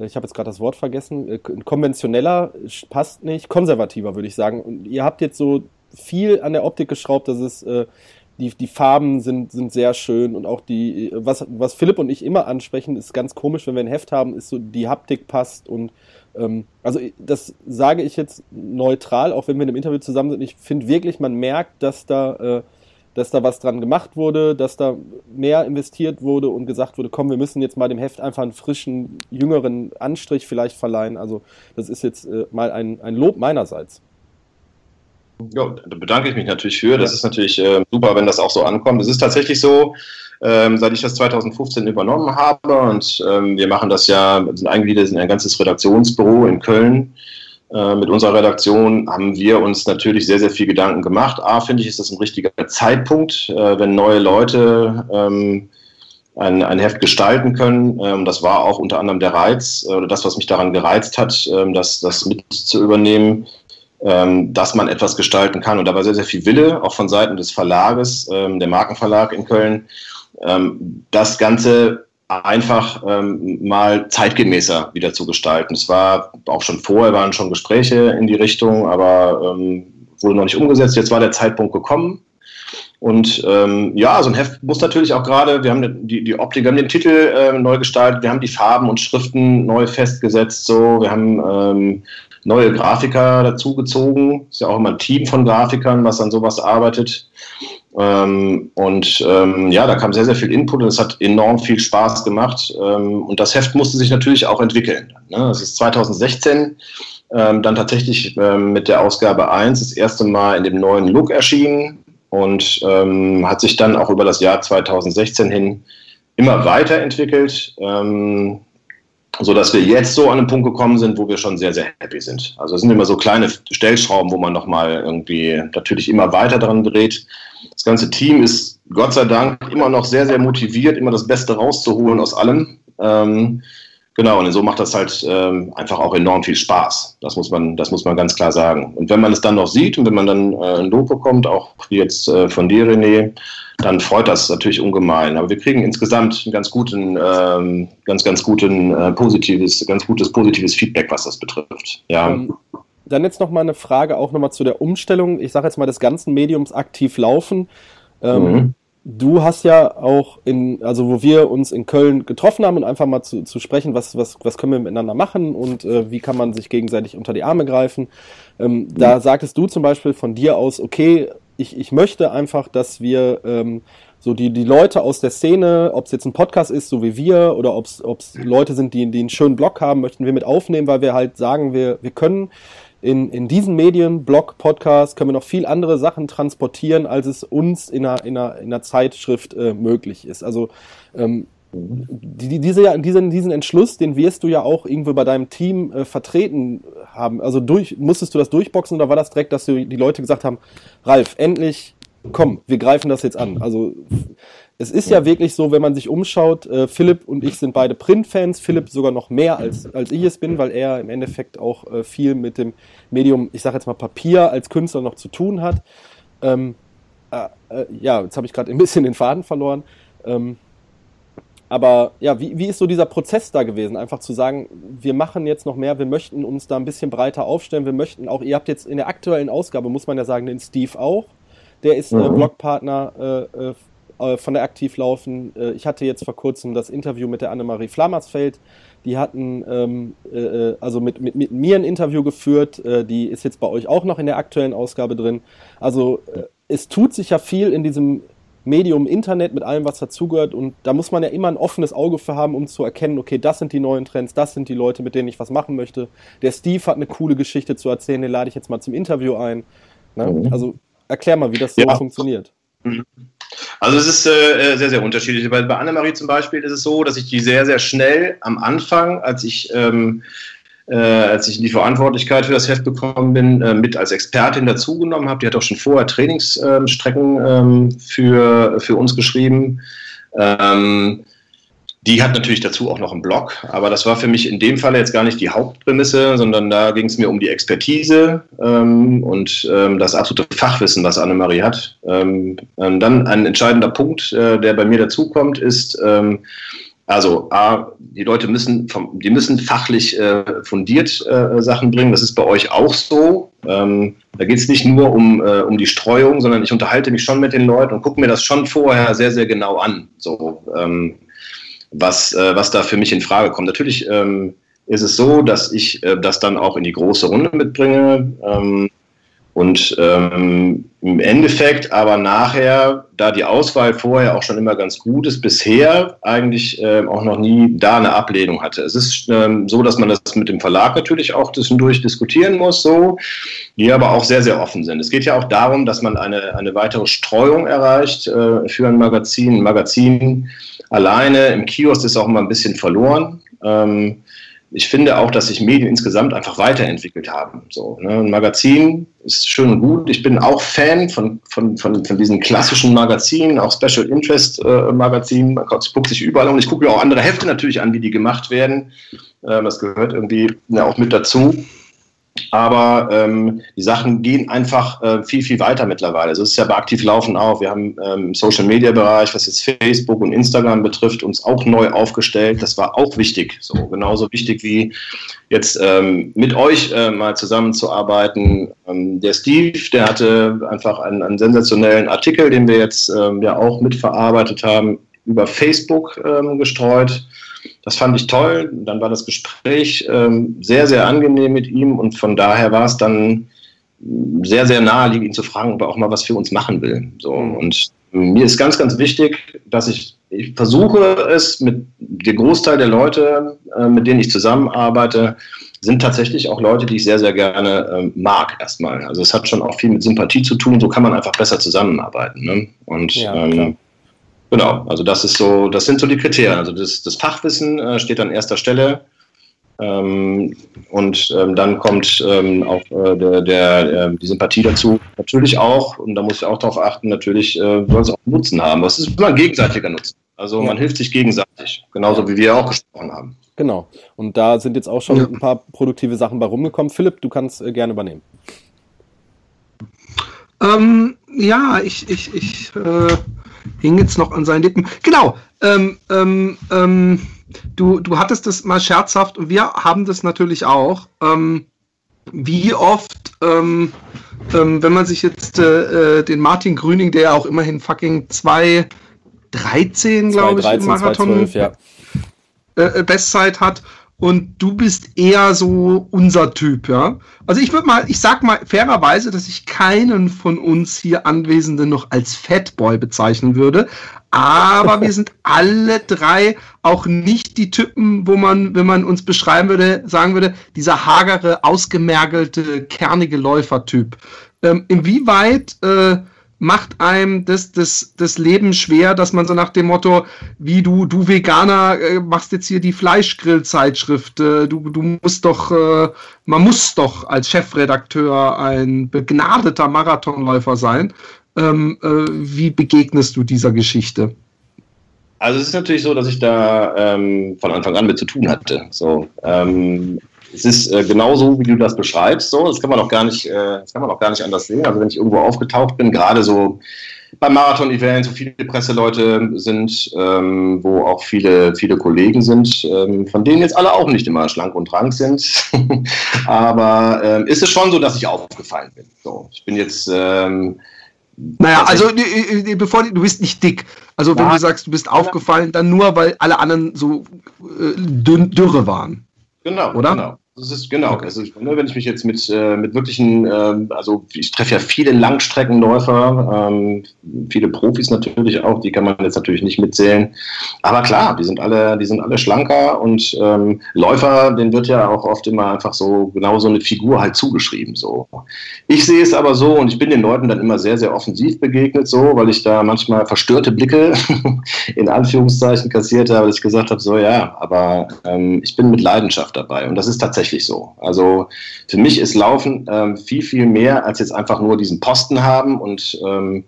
ich habe jetzt gerade das Wort vergessen, äh, konventioneller passt nicht, konservativer würde ich sagen. Und ihr habt jetzt so viel an der Optik geschraubt, dass es äh, die, die Farben sind, sind sehr schön und auch die, was, was Philipp und ich immer ansprechen, ist ganz komisch, wenn wir ein Heft haben, ist so, die Haptik passt und also das sage ich jetzt neutral, auch wenn wir in einem Interview zusammen sind. Ich finde wirklich, man merkt, dass da, äh, dass da was dran gemacht wurde, dass da mehr investiert wurde und gesagt wurde, komm, wir müssen jetzt mal dem Heft einfach einen frischen, jüngeren Anstrich vielleicht verleihen. Also das ist jetzt äh, mal ein, ein Lob meinerseits. Ja, da bedanke ich mich natürlich für. Das ist natürlich äh, super, wenn das auch so ankommt. Es ist tatsächlich so, ähm, seit ich das 2015 übernommen habe und ähm, wir machen das ja, sind eingegliedert in ein ganzes Redaktionsbüro in Köln. Äh, mit unserer Redaktion haben wir uns natürlich sehr, sehr viel Gedanken gemacht. A, finde ich, ist das ein richtiger Zeitpunkt, äh, wenn neue Leute ähm, ein, ein Heft gestalten können. Ähm, das war auch unter anderem der Reiz äh, oder das, was mich daran gereizt hat, ähm, das, das mit zu übernehmen dass man etwas gestalten kann. Und da war sehr, sehr viel Wille, auch von Seiten des Verlages, ähm, der Markenverlag in Köln. ähm, das Ganze einfach ähm, mal zeitgemäßer wieder zu gestalten. Es war auch schon vorher, waren schon Gespräche in die Richtung, aber ähm, wurde noch nicht umgesetzt. Jetzt war der Zeitpunkt gekommen. Und ähm, ja, so ein Heft muss natürlich auch gerade, wir haben die, die Optik, wir haben den Titel neu gestaltet, wir haben die Farben und Schriften neu festgesetzt, so, wir haben ähm, neue Grafiker dazugezogen. Ist ja auch immer ein Team von Grafikern, was an sowas arbeitet. Ähm, und ähm, ja, da kam sehr, sehr viel Input und es hat enorm viel Spaß gemacht. Ähm, und das Heft musste sich natürlich auch entwickeln. Ne? Das ist 2016 ähm, dann tatsächlich ähm, mit der Ausgabe 1 das erste Mal in dem neuen Look erschienen und ähm, hat sich dann auch über das Jahr 2016 hin immer weiterentwickelt, ähm, so dass wir jetzt so an einen Punkt gekommen sind, wo wir schon sehr, sehr happy sind. Also es sind immer so kleine Stellschrauben, wo man nochmal irgendwie natürlich immer weiter dran dreht. Das ganze Team ist Gott sei Dank immer noch sehr, sehr motiviert, immer das Beste rauszuholen aus allem. Ähm, Genau, und so macht das halt ähm, einfach auch enorm viel Spaß. Das muss man, das muss man ganz klar sagen. Und wenn man es dann noch sieht und wenn man dann äh, ein Lob bekommt, auch jetzt äh, von dir, René, dann freut das natürlich ungemein. Aber wir kriegen insgesamt einen ganz guten, ähm, ganz, ganz guten äh, positives, ganz gutes positives Feedback, was das betrifft. Ja. Ähm, dann jetzt noch mal eine Frage auch noch mal zu der Umstellung. Ich sage jetzt mal des ganzen Mediums aktiv laufen. Ähm, mhm du hast ja auch in, also wo wir uns in Köln getroffen haben und einfach mal zu, zu sprechen, was, was, was können wir miteinander machen und äh, wie kann man sich gegenseitig unter die Arme greifen. Ähm, da sagtest du zum Beispiel von dir aus, okay, ich, ich möchte einfach, dass wir ähm, so die, die Leute aus der Szene, ob es jetzt ein Podcast ist, so wie wir, oder ob es Leute sind, die, die einen schönen Blog haben, möchten wir mit aufnehmen, weil wir halt sagen, wir, wir können in, in diesen Medien, Blog, Podcast, können wir noch viel andere Sachen transportieren, als es uns in einer, in einer, in einer Zeitschrift äh, möglich ist. Also ähm, die, diese, diesen, diesen Entschluss, den wirst du ja auch irgendwo bei deinem Team äh, vertreten haben. Also durch, musstest du das durchboxen oder war das direkt, dass du die Leute gesagt haben, Ralf, endlich, komm, wir greifen das jetzt an. Also es ist ja wirklich so, wenn man sich umschaut, äh, Philipp und ich sind beide Print-Fans, Philipp sogar noch mehr als, als ich es bin, weil er im Endeffekt auch äh, viel mit dem Medium, ich sage jetzt mal Papier als Künstler noch zu tun hat. Ähm, äh, äh ja, jetzt habe ich gerade ein bisschen den Faden verloren. Ähm, aber ja, wie, wie ist so dieser Prozess da gewesen? Einfach zu sagen, wir machen jetzt noch mehr, wir möchten uns da ein bisschen breiter aufstellen, wir möchten auch, ihr habt jetzt in der aktuellen Ausgabe, muss man ja sagen, den Steve auch, der ist äh, mhm. Blogpartner äh, äh, von der Aktiv laufen. Äh, ich hatte jetzt vor kurzem das Interview mit der Annemarie Flammersfeld. Die hatten ähm, äh, äh, also mit, mit, mit, mir ein Interview geführt. Äh, die ist jetzt bei euch auch noch in der aktuellen Ausgabe drin. Also äh, es tut sich ja viel in diesem Medium Internet mit allem, was dazugehört. Und da muss man ja immer ein offenes Auge für haben, um zu erkennen, okay, das sind die neuen Trends, das sind die Leute, mit denen ich was machen möchte. Der Steve hat eine coole Geschichte zu erzählen, den lade ich jetzt mal zum Interview ein. Ne? Mhm. Also erklär mal, wie das so ja. funktioniert. Mhm. Also es ist äh, sehr, sehr unterschiedlich. Bei, bei Annemarie zum Beispiel ist es so, dass ich die sehr, sehr schnell am Anfang, als ich, ähm, äh, als ich die Verantwortlichkeit für das Heft bekommen bin, äh, mit als Expertin dazugenommen habe. Die hat auch schon vorher Trainingsstrecken ähm, für, für uns geschrieben. Ähm, die hat natürlich dazu auch noch einen Blog, aber das war für mich in dem Fall jetzt gar nicht die Hauptprämisse, sondern da ging es mir um die Expertise ähm, und ähm, das absolute Fachwissen, was Annemarie hat. Ähm, ähm dann ein entscheidender Punkt, äh, der bei mir dazukommt, ist, ähm, also A, die Leute müssen, vom, die müssen fachlich äh, fundiert äh, Sachen bringen. Das ist bei euch auch so. Ähm, da geht es nicht nur um, äh, um die Streuung, sondern ich unterhalte mich schon mit den Leuten und gucke mir das schon vorher sehr, sehr genau an. So, ähm, was, äh, was da für mich in Frage kommt. Natürlich ähm, ist es so, dass ich äh, das dann auch in die große Runde mitbringe. Ähm, und ähm, im Endeffekt aber nachher, da die Auswahl vorher auch schon immer ganz gut ist, bisher eigentlich äh, auch noch nie da eine Ablehnung hatte. Es ist ähm, so, dass man das mit dem Verlag natürlich auch zwischendurch diskutieren muss, so, die aber auch sehr, sehr offen sind. Es geht ja auch darum, dass man eine, eine weitere Streuung erreicht äh, für ein Magazin. Ein Magazin alleine im Kiosk ist auch immer ein bisschen verloren. Ähm, ich finde auch, dass sich Medien insgesamt einfach weiterentwickelt haben. So, ne? Ein Magazin ist schön und gut. Ich bin auch Fan von, von, von, von diesen klassischen Magazinen, auch Special Interest äh, Magazinen. Man guckt sich überall und ich gucke mir auch andere Hefte natürlich an, wie die gemacht werden. Äh, das gehört irgendwie ja, auch mit dazu. Aber ähm, die Sachen gehen einfach äh, viel, viel weiter mittlerweile. Also es ist ja bei Aktiv Laufen auch. Wir haben ähm, im Social Media Bereich, was jetzt Facebook und Instagram betrifft, uns auch neu aufgestellt. Das war auch wichtig. So genauso wichtig wie jetzt ähm, mit euch äh, mal zusammenzuarbeiten. Ähm, der Steve, der hatte einfach einen, einen sensationellen Artikel, den wir jetzt ähm, ja auch mitverarbeitet haben, über Facebook ähm, gestreut das fand ich toll. Dann war das Gespräch ähm, sehr, sehr angenehm mit ihm und von daher war es dann sehr, sehr naheliegend, ihn zu fragen, ob er auch mal was für uns machen will. So, mhm. und mir ist ganz, ganz wichtig, dass ich, ich versuche es mit dem Großteil der Leute, äh, mit denen ich zusammenarbeite, sind tatsächlich auch Leute, die ich sehr, sehr gerne ähm, mag erstmal. Also es hat schon auch viel mit Sympathie zu tun, so kann man einfach besser zusammenarbeiten. Ne? Und ja, ähm, Genau, also das ist so, das sind so die Kriterien. Also das, das Fachwissen äh, steht an erster Stelle. Ähm, und ähm, dann kommt ähm, auch äh, der, der, äh, die Sympathie dazu. Natürlich auch, und da muss ich auch darauf achten, natürlich äh, soll es auch Nutzen haben. Das ist immer ein gegenseitiger Nutzen. Also ja. man hilft sich gegenseitig, genauso wie wir auch gesprochen haben. Genau. Und da sind jetzt auch schon ja. ein paar produktive Sachen bei rumgekommen. Philipp, du kannst äh, gerne übernehmen. Ähm, ja, ich, ich, ich äh, hing jetzt noch an seinen Lippen. Genau. Ähm, ähm, ähm, du, du hattest das mal scherzhaft und wir haben das natürlich auch. Ähm, wie oft, ähm, ähm, wenn man sich jetzt äh, äh den Martin Grüning, der ja auch immerhin fucking 2,13, glaube ich, im Marathon 2, 12, ja. äh, äh Bestzeit hat, und du bist eher so unser Typ, ja. Also ich würde mal, ich sag mal fairerweise, dass ich keinen von uns hier Anwesenden noch als Fatboy bezeichnen würde, aber wir sind alle drei auch nicht die Typen, wo man, wenn man uns beschreiben würde, sagen würde, dieser hagere, ausgemergelte, kernige Läufertyp. Ähm, inwieweit äh, macht einem das, das, das Leben schwer, dass man so nach dem Motto, wie du, du Veganer, äh, machst jetzt hier die Fleischgrill-Zeitschrift, äh, du, du musst doch, äh, man muss doch als Chefredakteur ein begnadeter Marathonläufer sein. Ähm, äh, wie begegnest du dieser Geschichte? Also es ist natürlich so, dass ich da ähm, von Anfang an mit zu tun hatte. So, ähm, es ist äh, genauso, wie du das beschreibst. So, das kann man auch gar nicht, äh, das kann man auch gar nicht anders sehen. Also wenn ich irgendwo aufgetaucht bin, gerade so beim Marathon-Event, wo viele Presseleute sind, ähm, wo auch viele, viele Kollegen sind, ähm, von denen jetzt alle auch nicht immer schlank und rank sind. Aber ähm, ist es schon so, dass ich aufgefallen bin. So, ich bin jetzt ähm, naja, also bevor du bist nicht dick. Also wenn ja. du sagst, du bist aufgefallen, dann nur, weil alle anderen so äh, dünn, dürre waren. Genau, oder? Genau. Das ist genau. Okay. Also ich, ne, wenn ich mich jetzt mit, äh, mit wirklichen, ähm, also ich treffe ja viele Langstreckenläufer, ähm, viele Profis natürlich auch, die kann man jetzt natürlich nicht mitzählen. Aber klar, die sind alle, die sind alle schlanker und ähm, Läufer, denen wird ja auch oft immer einfach so genau so eine Figur halt zugeschrieben. So. Ich sehe es aber so und ich bin den Leuten dann immer sehr, sehr offensiv begegnet, so, weil ich da manchmal verstörte Blicke in Anführungszeichen kassiert habe, dass ich gesagt habe, so ja, aber ähm, ich bin mit Leidenschaft dabei. Und das ist tatsächlich tatsächlich so. Also für mich ist Laufen ähm, viel, viel mehr als jetzt einfach nur diesen Posten haben und ähm,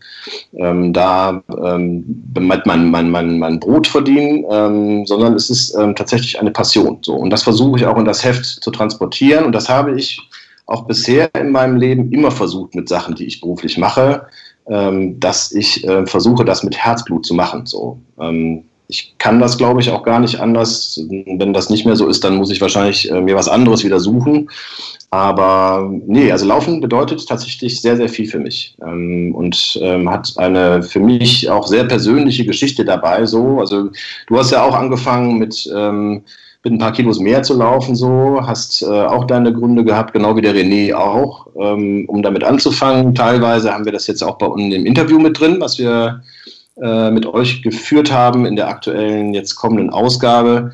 ähm, da ähm, mein, mein, mein, mein Brot verdienen, ähm, sondern es ist ähm, tatsächlich eine Passion. So. Und das versuche ich auch in das Heft zu transportieren und das habe ich auch bisher in meinem Leben immer versucht mit Sachen, die ich beruflich mache, dass ich äh, versuche, das mit Herzblut zu machen. So ich kann das, glaube ich, auch gar nicht anders. Wenn das nicht mehr so ist, dann muss ich wahrscheinlich äh, mir was anderes wieder suchen. Aber nee, also Laufen bedeutet tatsächlich sehr, sehr viel für mich ähm, und ähm, hat eine für mich auch sehr persönliche Geschichte dabei. So, also du hast ja auch angefangen mit ähm, mit ein paar Kilos mehr zu laufen, so hast äh, auch deine Gründe gehabt, genau wie der René auch, ähm, um damit anzufangen. Teilweise haben wir das jetzt auch bei uns im Interview mit drin, was wir äh, mit euch geführt haben in der aktuellen, jetzt kommenden Ausgabe,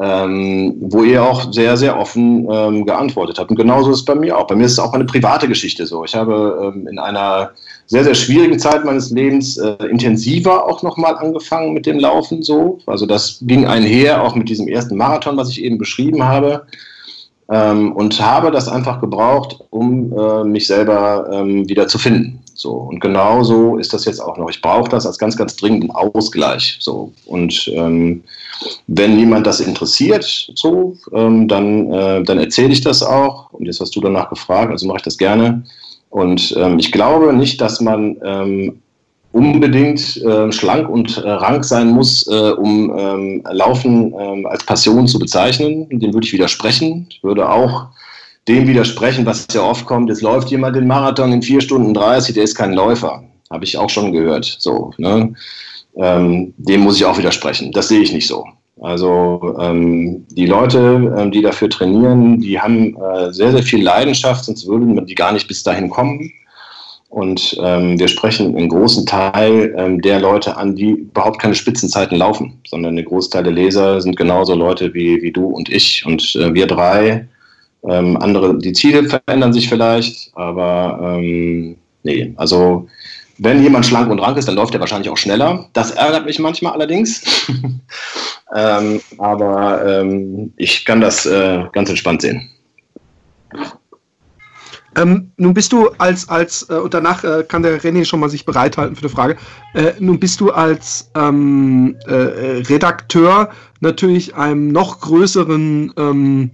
ähm, wo ihr auch sehr, sehr offen ähm, geantwortet habt. Und genauso ist es bei mir auch. Bei mir ist es auch eine private Geschichte so. Ich habe ähm, in einer sehr, sehr schwierigen Zeit meines Lebens äh, intensiver auch nochmal angefangen mit dem Laufen so. Also das ging einher auch mit diesem ersten Marathon, was ich eben beschrieben habe. Ähm, und habe das einfach gebraucht, um äh, mich selber ähm, wieder zu finden. So, und genau so ist das jetzt auch noch. Ich brauche das als ganz, ganz dringenden Ausgleich. So, und ähm, wenn jemand das interessiert, so, ähm, dann, äh, dann erzähle ich das auch. Und jetzt hast du danach gefragt, also mache ich das gerne. Und ähm, ich glaube nicht, dass man ähm, unbedingt äh, schlank und äh, rank sein muss, äh, um ähm, Laufen ähm, als Passion zu bezeichnen. Dem würde ich widersprechen. Ich würde auch dem widersprechen, was ja oft kommt. Es läuft jemand den Marathon in vier Stunden 30, der ist kein Läufer. Habe ich auch schon gehört. So, ne? ähm, dem muss ich auch widersprechen. Das sehe ich nicht so. Also ähm, die Leute, ähm, die dafür trainieren, die haben äh, sehr, sehr viel Leidenschaft, sonst würden die gar nicht bis dahin kommen. Und ähm, wir sprechen einen großen Teil ähm, der Leute an, die überhaupt keine Spitzenzeiten laufen, sondern der Großteil der Leser sind genauso Leute wie, wie du und ich und äh, wir drei. Ähm, andere, die Ziele verändern sich vielleicht, aber ähm, nee, also wenn jemand schlank und rank ist, dann läuft er wahrscheinlich auch schneller. Das ärgert mich manchmal allerdings. ähm, aber ähm, ich kann das äh, ganz entspannt sehen. Ähm, nun bist du als, als äh, und danach äh, kann der René schon mal sich bereithalten für die Frage. Äh, nun bist du als ähm, äh, Redakteur natürlich einem noch größeren ähm,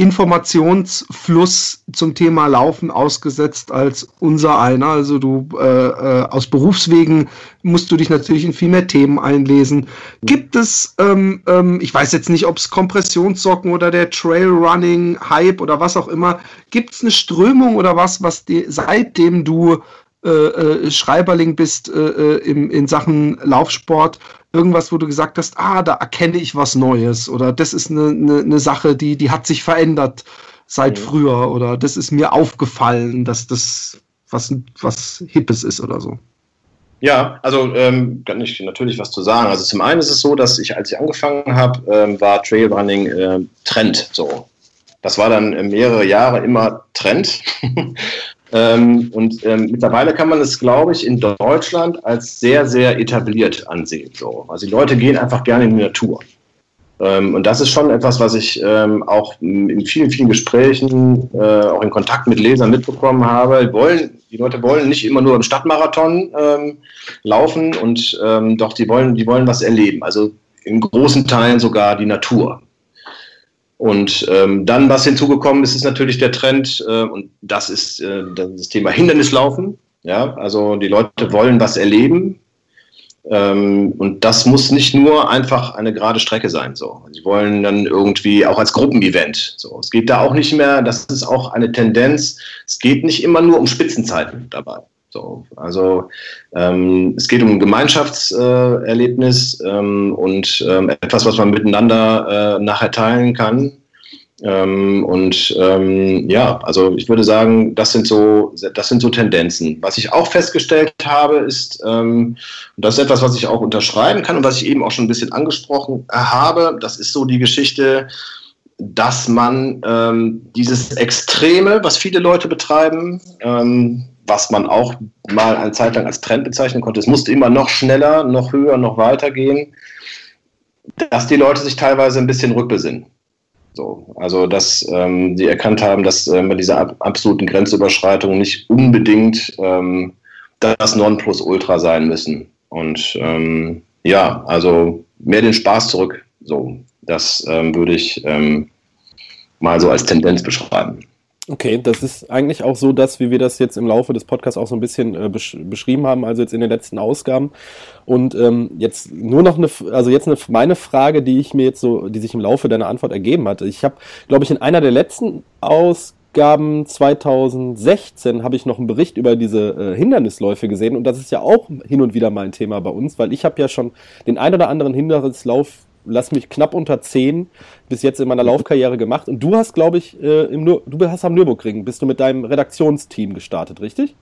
Informationsfluss zum Thema Laufen ausgesetzt als unser einer. Also du äh, äh, aus Berufswegen musst du dich natürlich in viel mehr Themen einlesen. Gibt es, ähm, ähm, ich weiß jetzt nicht, ob es Kompressionssocken oder der Trailrunning-Hype oder was auch immer, gibt es eine Strömung oder was, was dir seitdem du äh, äh, Schreiberling bist äh, äh, im, in Sachen Laufsport, irgendwas, wo du gesagt hast, ah, da erkenne ich was Neues oder das ist eine, eine, eine Sache, die, die hat sich verändert seit mhm. früher oder das ist mir aufgefallen, dass das was, was Hippes ist oder so. Ja, also ähm, kann ich natürlich was zu sagen. Also zum einen ist es so, dass ich, als ich angefangen habe, ähm, war Trailrunning äh, Trend. So, das war dann mehrere Jahre immer Trend. Ähm, und ähm, mittlerweile kann man es, glaube ich, in Deutschland als sehr, sehr etabliert ansehen. So. Also die Leute gehen einfach gerne in die Natur. Ähm, und das ist schon etwas, was ich ähm, auch in vielen, vielen Gesprächen, äh, auch in Kontakt mit Lesern mitbekommen habe. Die, wollen, die Leute wollen nicht immer nur im Stadtmarathon ähm, laufen und ähm, doch die wollen, die wollen was erleben. Also in großen Teilen sogar die Natur. Und ähm, dann, was hinzugekommen ist, ist natürlich der Trend, äh, und das ist äh, das Thema Hindernislaufen. Ja, also die Leute wollen was erleben. Ähm, und das muss nicht nur einfach eine gerade Strecke sein. So. Sie wollen dann irgendwie auch als Gruppenevent. So. Es geht da auch nicht mehr, das ist auch eine Tendenz, es geht nicht immer nur um Spitzenzeiten dabei. So, also ähm, es geht um ein Gemeinschaftserlebnis ähm, und ähm, etwas, was man miteinander äh, nachher teilen kann. Ähm, und ähm, ja, also ich würde sagen, das sind so, das sind so Tendenzen. Was ich auch festgestellt habe, ist, ähm, und das ist etwas, was ich auch unterschreiben kann und was ich eben auch schon ein bisschen angesprochen habe, das ist so die Geschichte, dass man ähm, dieses Extreme, was viele Leute betreiben, ähm, was man auch mal eine Zeit lang als Trend bezeichnen konnte. Es musste immer noch schneller, noch höher, noch weiter gehen, dass die Leute sich teilweise ein bisschen rückbesinnen. So, also dass ähm, sie erkannt haben, dass äh, bei dieser absoluten Grenzüberschreitung nicht unbedingt ähm, das Nonplusultra sein müssen. Und ähm, ja, also mehr den Spaß zurück. So, das ähm, würde ich ähm, mal so als Tendenz beschreiben. Okay, das ist eigentlich auch so, dass, wie wir das jetzt im Laufe des Podcasts auch so ein bisschen äh, besch beschrieben haben, also jetzt in den letzten Ausgaben. Und ähm, jetzt nur noch eine, also jetzt eine, meine Frage, die ich mir jetzt so, die sich im Laufe deiner Antwort ergeben hatte. Ich habe, glaube ich, in einer der letzten Ausgaben 2016 habe ich noch einen Bericht über diese äh, Hindernisläufe gesehen und das ist ja auch hin und wieder mal ein Thema bei uns, weil ich habe ja schon den ein oder anderen Hindernislauf lass mich knapp unter 10 bis jetzt in meiner Laufkarriere gemacht. Und du hast, glaube ich, äh, im du hast am Nürburgring, bist du mit deinem Redaktionsteam gestartet, richtig?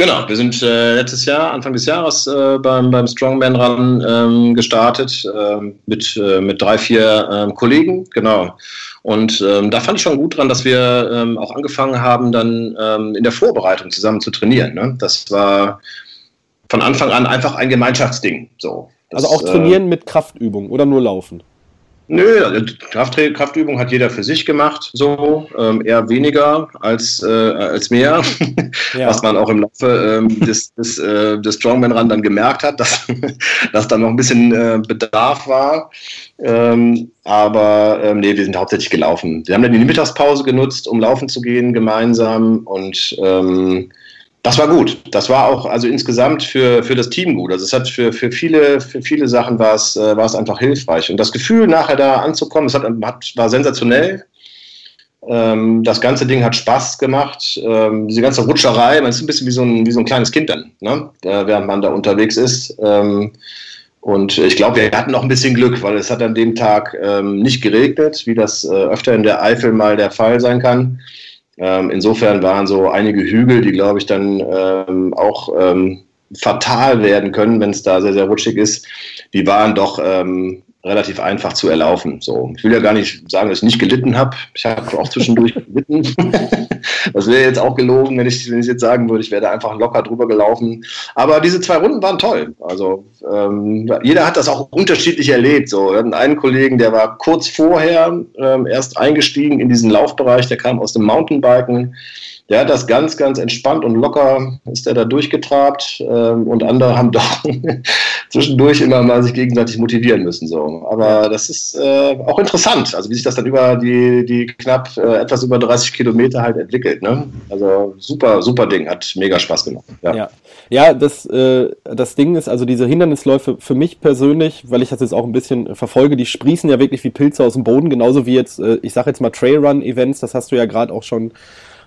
Genau, wir sind äh, letztes Jahr, Anfang des Jahres, äh, beim, beim Strongman Run ähm, gestartet ähm, mit, äh, mit drei, vier ähm, Kollegen, genau. Und ähm, da fand ich schon gut dran, dass wir ähm, auch angefangen haben, dann ähm, in der Vorbereitung zusammen zu trainieren. Ne? Das war von Anfang an einfach ein Gemeinschaftsding. So, das, also auch trainieren äh, mit Kraftübungen oder nur laufen? Nö, also Kraft, Kraftübung hat jeder für sich gemacht, so ähm, eher weniger als, äh, als mehr, ja. was man auch im Laufe ähm, des, des, äh, des Strongman-Run dann gemerkt hat, dass, dass da noch ein bisschen äh, Bedarf war. Ähm, aber ähm, nee, wir sind hauptsächlich gelaufen. Wir haben dann die Mittagspause genutzt, um laufen zu gehen gemeinsam und ähm, das war gut. Das war auch also insgesamt für, für das Team gut. Also es hat für, für, viele, für viele Sachen war es, äh, war es einfach hilfreich. Und das Gefühl, nachher da anzukommen, es hat, hat, war sensationell. Ähm, das ganze Ding hat Spaß gemacht. Ähm, diese ganze Rutscherei, man ist ein bisschen wie so ein, wie so ein kleines Kind dann, ne? während man da unterwegs ist. Ähm, und ich glaube, wir hatten noch ein bisschen Glück, weil es hat an dem Tag ähm, nicht geregnet, wie das äh, öfter in der Eifel mal der Fall sein kann. Ähm, insofern waren so einige Hügel, die, glaube ich, dann ähm, auch ähm, fatal werden können, wenn es da sehr, sehr rutschig ist, die waren doch ähm, relativ einfach zu erlaufen. So, ich will ja gar nicht sagen, dass ich nicht gelitten habe. Ich habe auch zwischendurch gelitten. das wäre jetzt auch gelogen, wenn ich, wenn ich jetzt sagen würde, ich wäre da einfach locker drüber gelaufen. Aber diese zwei Runden waren toll. Also ähm, jeder hat das auch unterschiedlich erlebt. So, wir hatten einen Kollegen, der war kurz vorher ähm, erst eingestiegen in diesen Laufbereich, der kam aus dem Mountainbiken der hat das ganz, ganz entspannt und locker ist er da durchgetrabt ähm, und andere haben doch zwischendurch immer mal sich gegenseitig motivieren müssen. So. Aber das ist äh, auch interessant, also wie sich das dann über die, die knapp äh, etwas über 30 Kilometer halt entwickelt. Ne? Also super, super Ding, hat mega Spaß gemacht. Ja, ja. ja das, äh, das Ding ist, also diese Hindernisläufe für mich persönlich, weil ich das jetzt auch ein bisschen verfolge, die sprießen ja wirklich wie Pilze aus dem Boden, genauso wie jetzt, äh, ich sage jetzt mal Trailrun-Events, das hast du ja gerade auch schon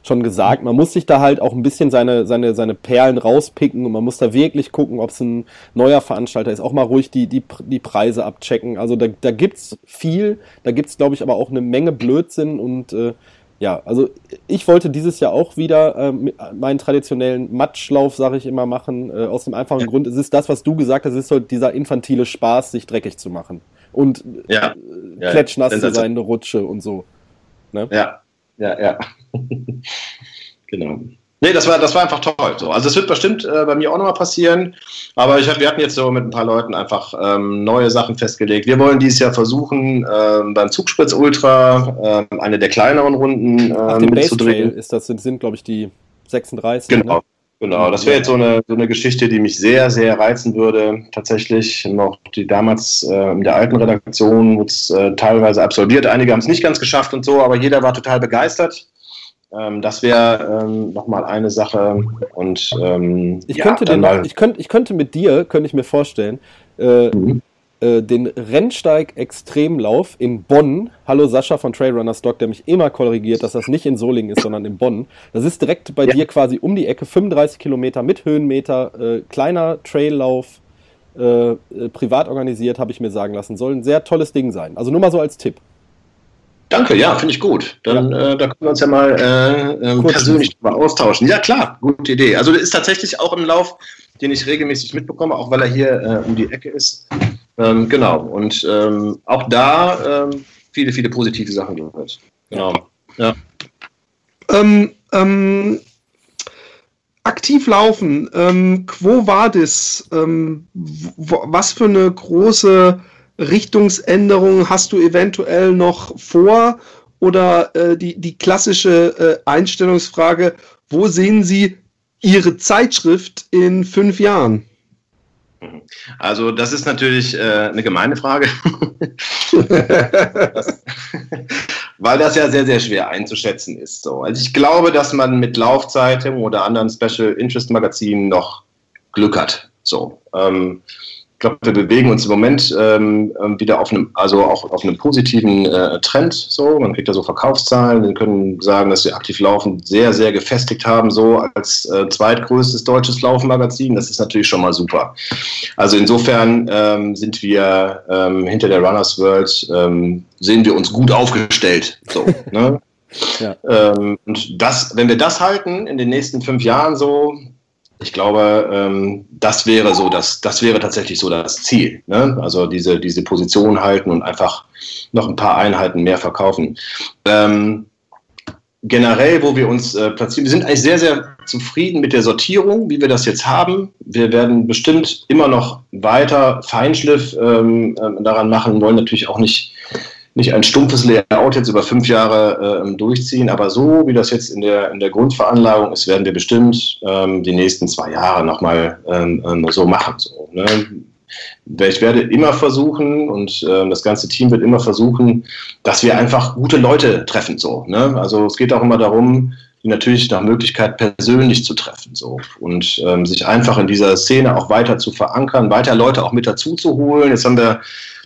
schon gesagt. Man muss sich da halt auch ein bisschen seine, seine, seine Perlen rauspicken und man muss da wirklich gucken, ob es ein neuer Veranstalter ist. Auch mal ruhig die, die, die Preise abchecken. Also da, da gibt's viel, da gibt's glaube ich aber auch eine Menge Blödsinn und äh, ja, also ich wollte dieses Jahr auch wieder äh, meinen traditionellen Matschlauf, sage ich immer, machen. Äh, aus dem einfachen ja. Grund, es ist das, was du gesagt hast, es ist so dieser infantile Spaß, sich dreckig zu machen. Und ja. äh, klatschnass ja, zu sein, eine Rutsche und so. Ne? Ja, ja, ja. genau. Nee, das war, das war einfach toll. So. Also es wird bestimmt äh, bei mir auch nochmal passieren. Aber ich hab, wir hatten jetzt so mit ein paar Leuten einfach ähm, neue Sachen festgelegt. Wir wollen dieses Jahr versuchen, ähm, beim Zugspritz Ultra ähm, eine der kleineren Runden Ach, ähm, mitzudrehen. Ist das sind, sind glaube ich, die 36. Genau. Ne? Genau, das wäre jetzt so eine, so eine Geschichte, die mich sehr, sehr reizen würde. Tatsächlich noch die damals äh, in der alten Redaktion wurde es äh, teilweise absolviert. Einige haben es nicht ganz geschafft und so, aber jeder war total begeistert. Ähm, das wäre ähm, nochmal eine Sache. Und ähm, ich, ja, könnte den, ich, könnt, ich könnte mit dir, könnte ich mir vorstellen, äh, mhm. Äh, den Rennsteig Extremlauf in Bonn. Hallo Sascha von Trailrunner Stock, der mich immer korrigiert, dass das nicht in Solingen ist, sondern in Bonn. Das ist direkt bei ja. dir quasi um die Ecke, 35 Kilometer mit Höhenmeter, äh, kleiner Traillauf. Äh, äh, privat organisiert, habe ich mir sagen lassen. Soll ein sehr tolles Ding sein. Also nur mal so als Tipp. Danke, ja, finde ich gut. Dann ja. äh, da können wir uns ja mal äh, äh, persönlich drüber austauschen. Ja, klar, gute Idee. Also das ist tatsächlich auch ein Lauf, den ich regelmäßig mitbekomme, auch weil er hier äh, um die Ecke ist. Ähm, genau. Und ähm, auch da ähm, viele, viele positive Sachen gehört. Genau. Ja. Ähm, ähm, aktiv laufen. Ähm, Quo Vadis? Was für eine große Richtungsänderungen hast du eventuell noch vor? Oder äh, die, die klassische äh, Einstellungsfrage, wo sehen Sie Ihre Zeitschrift in fünf Jahren? Also das ist natürlich äh, eine gemeine Frage, weil das ja sehr, sehr schwer einzuschätzen ist. So. Also ich glaube, dass man mit Laufzeitungen oder anderen Special Interest Magazinen noch Glück hat. So. Ähm, glaube, wir bewegen uns im Moment ähm, ähm, wieder auf einem, also auch auf einem positiven äh, Trend. So, man kriegt ja so Verkaufszahlen. Wir können sagen, dass wir aktiv laufen sehr, sehr gefestigt haben, so als äh, zweitgrößtes deutsches Laufmagazin. Das ist natürlich schon mal super. Also insofern ähm, sind wir ähm, hinter der Runners World ähm, sehen wir uns gut aufgestellt. So, ne? Ja. Ähm, und das, wenn wir das halten in den nächsten fünf Jahren so, ich glaube, ähm, das wäre so, das, das wäre tatsächlich so das Ziel. Ne? Also diese, diese Position halten und einfach noch ein paar Einheiten mehr verkaufen. Ähm, generell, wo wir uns äh, platzieren, wir sind eigentlich sehr, sehr zufrieden mit der Sortierung, wie wir das jetzt haben. Wir werden bestimmt immer noch weiter Feinschliff ähm, äh, daran machen, wollen natürlich auch nicht nicht ein stumpfes Layout jetzt über fünf Jahre äh, durchziehen, aber so wie das jetzt in der, in der Grundveranlagung ist, werden wir bestimmt ähm, die nächsten zwei Jahre nochmal ähm, ähm, so machen. So, ne? Ich werde immer versuchen und äh, das ganze Team wird immer versuchen, dass wir einfach gute Leute treffen. So, ne? Also es geht auch immer darum, die natürlich nach Möglichkeit persönlich zu treffen so und ähm, sich einfach in dieser Szene auch weiter zu verankern, weiter Leute auch mit dazu zu holen. Jetzt haben wir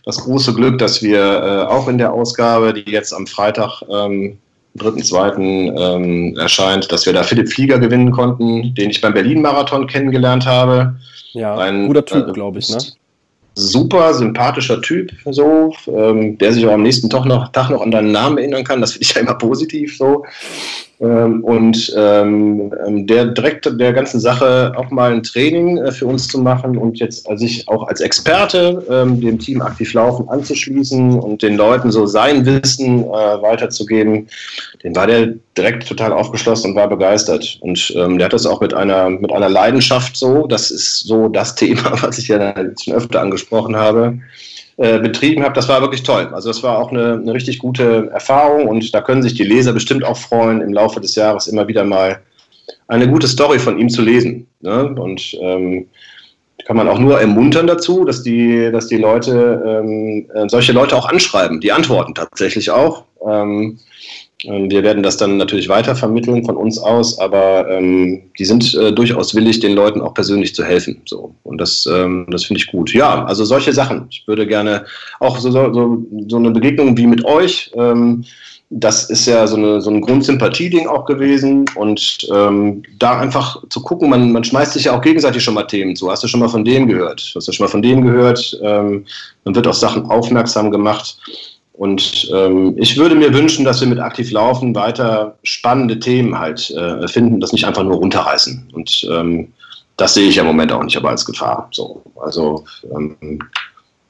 das große Glück, dass wir äh, auch in der Ausgabe, die jetzt am Freitag, ähm, 3.2. Ähm, erscheint, dass wir da Philipp Flieger gewinnen konnten, den ich beim Berlin-Marathon kennengelernt habe. Ja, ein guter Typ, äh, glaube ich, ne? Super sympathischer Typ, so, ähm, der sich auch am nächsten Tag noch, Tag noch an deinen Namen erinnern kann. Das finde ich ja immer positiv so. Ähm, und ähm, ähm, der direkt der ganzen Sache auch mal ein Training äh, für uns zu machen und jetzt äh, sich auch als Experte ähm, dem Team aktiv laufen anzuschließen und den Leuten so sein Wissen äh, weiterzugeben, den war der direkt total aufgeschlossen und war begeistert. Und ähm, der hat das auch mit einer, mit einer Leidenschaft so, das ist so das Thema, was ich ja schon öfter angesprochen habe äh, betrieben habe, das war wirklich toll. Also das war auch eine, eine richtig gute Erfahrung und da können sich die Leser bestimmt auch freuen, im Laufe des Jahres immer wieder mal eine gute Story von ihm zu lesen. Ne? Und ähm, kann man auch nur ermuntern dazu, dass die, dass die Leute ähm, äh, solche Leute auch anschreiben. Die antworten tatsächlich auch. Ähm, wir werden das dann natürlich weiter vermitteln von uns aus, aber ähm, die sind äh, durchaus willig, den Leuten auch persönlich zu helfen. So. Und das, ähm, das finde ich gut. Ja, also solche Sachen. Ich würde gerne auch so, so, so eine Begegnung wie mit euch. Ähm, das ist ja so, eine, so ein Grundsympathie-Ding auch gewesen. Und ähm, da einfach zu gucken, man, man schmeißt sich ja auch gegenseitig schon mal Themen zu. Hast du schon mal von dem gehört? Hast du schon mal von dem gehört? Ähm, man wird auf Sachen aufmerksam gemacht. Und ähm, ich würde mir wünschen, dass wir mit aktiv laufen weiter spannende Themen halt äh, finden, das nicht einfach nur runterreißen. Und ähm, das sehe ich ja im Moment auch nicht aber als Gefahr. So, also ähm,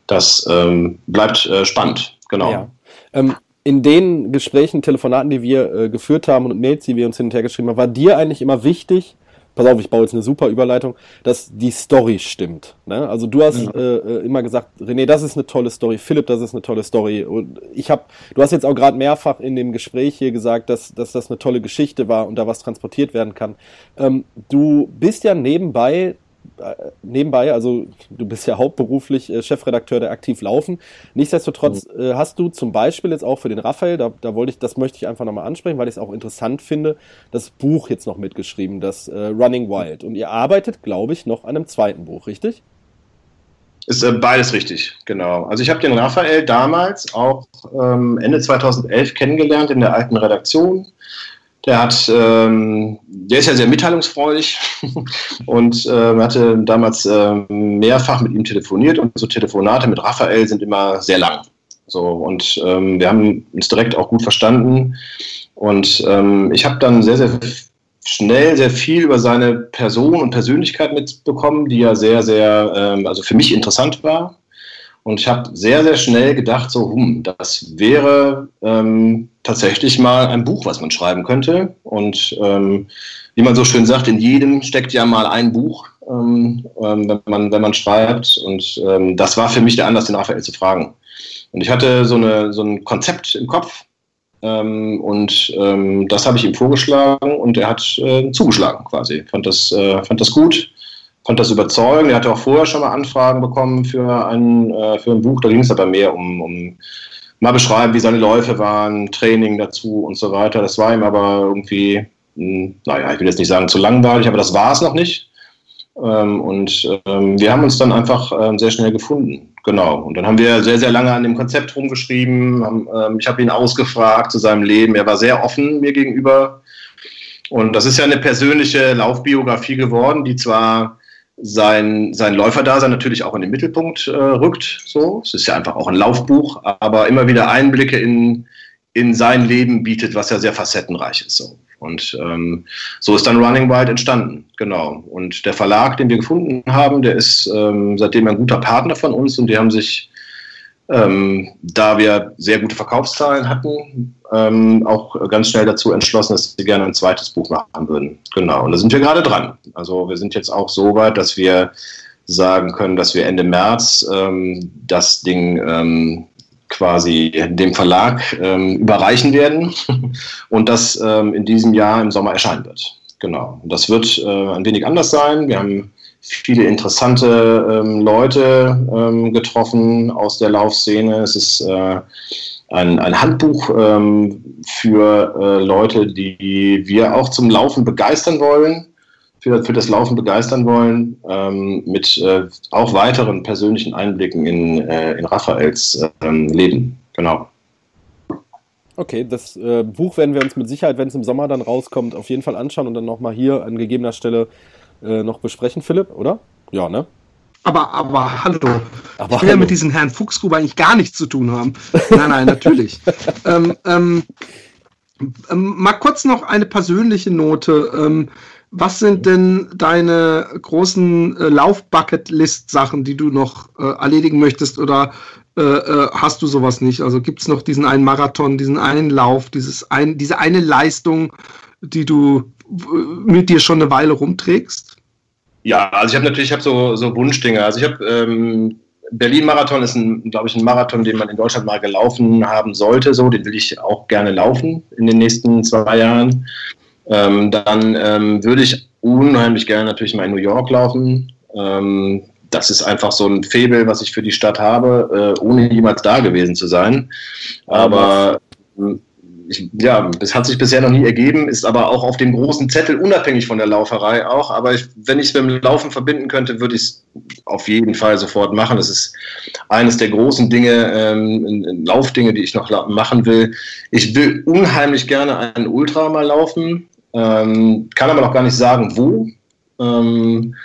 das ähm, bleibt äh, spannend, genau. Ja. Ähm, in den Gesprächen, Telefonaten, die wir äh, geführt haben und Mails, die wir uns hin geschrieben haben, war dir eigentlich immer wichtig, pass auf, ich baue jetzt eine super Überleitung, dass die Story stimmt. Ne? Also du hast mhm. äh, immer gesagt, René, das ist eine tolle Story, Philipp, das ist eine tolle Story. Und ich habe, du hast jetzt auch gerade mehrfach in dem Gespräch hier gesagt, dass, dass das eine tolle Geschichte war und da was transportiert werden kann. Ähm, du bist ja nebenbei nebenbei, also du bist ja hauptberuflich äh, Chefredakteur der Aktiv Laufen. Nichtsdestotrotz mhm. äh, hast du zum Beispiel jetzt auch für den Raphael, da, da wollte ich, das möchte ich einfach nochmal ansprechen, weil ich es auch interessant finde, das Buch jetzt noch mitgeschrieben, das äh, Running Wild. Und ihr arbeitet, glaube ich, noch an einem zweiten Buch, richtig? Ist äh, beides richtig, genau. Also ich habe den Raphael damals auch ähm, Ende 2011 kennengelernt in der alten Redaktion. Der hat, ähm, der ist ja sehr mitteilungsfreudig und äh, hatte damals äh, mehrfach mit ihm telefoniert und so Telefonate mit Raphael sind immer sehr lang. So und ähm, wir haben uns direkt auch gut verstanden und ähm, ich habe dann sehr sehr schnell sehr viel über seine Person und Persönlichkeit mitbekommen, die ja sehr sehr ähm, also für mich interessant war und ich habe sehr, sehr schnell gedacht, so, hm, das wäre ähm, tatsächlich mal ein Buch, was man schreiben könnte. Und ähm, wie man so schön sagt, in jedem steckt ja mal ein Buch, ähm, ähm wenn, man, wenn man schreibt. Und ähm, das war für mich der Anlass, den Raphael zu fragen. Und ich hatte so, eine, so ein Konzept im Kopf. Ähm, und das habe ich ihm vorgeschlagen und er hat äh, zugeschlagen quasi. Fand das, äh, fand das gut konnte das überzeugen. Er hatte auch vorher schon mal Anfragen bekommen für ein, äh, für ein Buch. Da ging es aber mehr um, um mal beschreiben, wie seine Läufe waren, Training dazu und so weiter. Das war ihm aber irgendwie, mh, hm, naja, ich will jetzt nicht sagen zu langweilig, aber das war es noch nicht. Ähm, und ähm, wir haben uns dann einfach ähm, sehr schnell gefunden. Genau. Und dann haben wir sehr, sehr lange an dem Konzept rumgeschrieben. Haben, ähm, ich habe ihn ausgefragt zu seinem Leben. Er war sehr offen mir gegenüber. Und das ist ja eine persönliche Laufbiografie geworden, die zwar sein, sein Läuferdasein natürlich auch in den Mittelpunkt äh, rückt. So. Es ist ja einfach auch ein Laufbuch, aber immer wieder Einblicke in, in sein Leben bietet, was ja sehr facettenreich ist. So. Und ähm, so ist dann Running Wild entstanden, genau. Und der Verlag, den wir gefunden haben, der ist ähm, seitdem ein guter Partner von uns und die haben sich ähm, da wir sehr gute Verkaufszahlen hatten, ähm, auch ganz schnell dazu entschlossen, dass sie gerne ein zweites Buch machen würden. Genau, und da sind wir gerade dran. Also wir sind jetzt auch so weit, dass wir sagen können, dass wir Ende März ähm, das Ding ähm, quasi dem Verlag ähm, überreichen werden und das ähm, in diesem Jahr im Sommer erscheinen wird. Genau. Das wird äh, ein wenig anders sein. Wir haben viele interessante ähm, Leute getroffen aus der Laufszene. Es ist äh, ein, ein, Handbuch ähm, für äh, Leute, die wir auch zum Laufen begeistern wollen, für, für das Laufen begeistern wollen, ähm, mit äh, auch weiteren persönlichen Einblicken in, äh, in Raphaels ähm, Leben. Genau. Okay, das äh, Buch werden wir uns mit Sicherheit, wenn es im Sommer dann rauskommt, auf jeden Fall anschauen und dann nochmal hier an gegebener Stelle äh, noch besprechen, Philipp, oder? Ja, ne? Aber, aber hallo. Aber ich will ja mit diesem Herrn Fuchsgruber eigentlich gar nichts zu tun haben. Nein, nein, natürlich. ähm, ähm, ähm, mal kurz noch eine persönliche Note. Ähm, was sind denn deine großen äh, Lauf-Bucket-List-Sachen, die du noch äh, erledigen möchtest oder äh, äh hast du sowas nicht? Also gibt es noch diesen einen Marathon, diesen einen Lauf, dieses ein, diese eine Leistung, die du mit dir schon eine Weile rumträgst? Ja, also ich habe natürlich ich hab so, so Wunschdinge. Also ich habe ähm, Berlin-Marathon ist, glaube ich, ein Marathon, den man in Deutschland mal gelaufen haben sollte. So, den will ich auch gerne laufen in den nächsten zwei Jahren. Ähm, dann ähm, würde ich unheimlich gerne natürlich mal in New York laufen. Ähm, das ist einfach so ein Febel, was ich für die Stadt habe, äh, ohne jemals da gewesen zu sein. Aber ähm, ich, ja, es hat sich bisher noch nie ergeben, ist aber auch auf dem großen Zettel unabhängig von der Lauferei auch. Aber ich, wenn ich es mit dem Laufen verbinden könnte, würde ich es auf jeden Fall sofort machen. Das ist eines der großen Dinge, ähm, Laufdinge, die ich noch machen will. Ich will unheimlich gerne einen Ultra mal laufen, ähm, kann aber noch gar nicht sagen, wo. Ähm,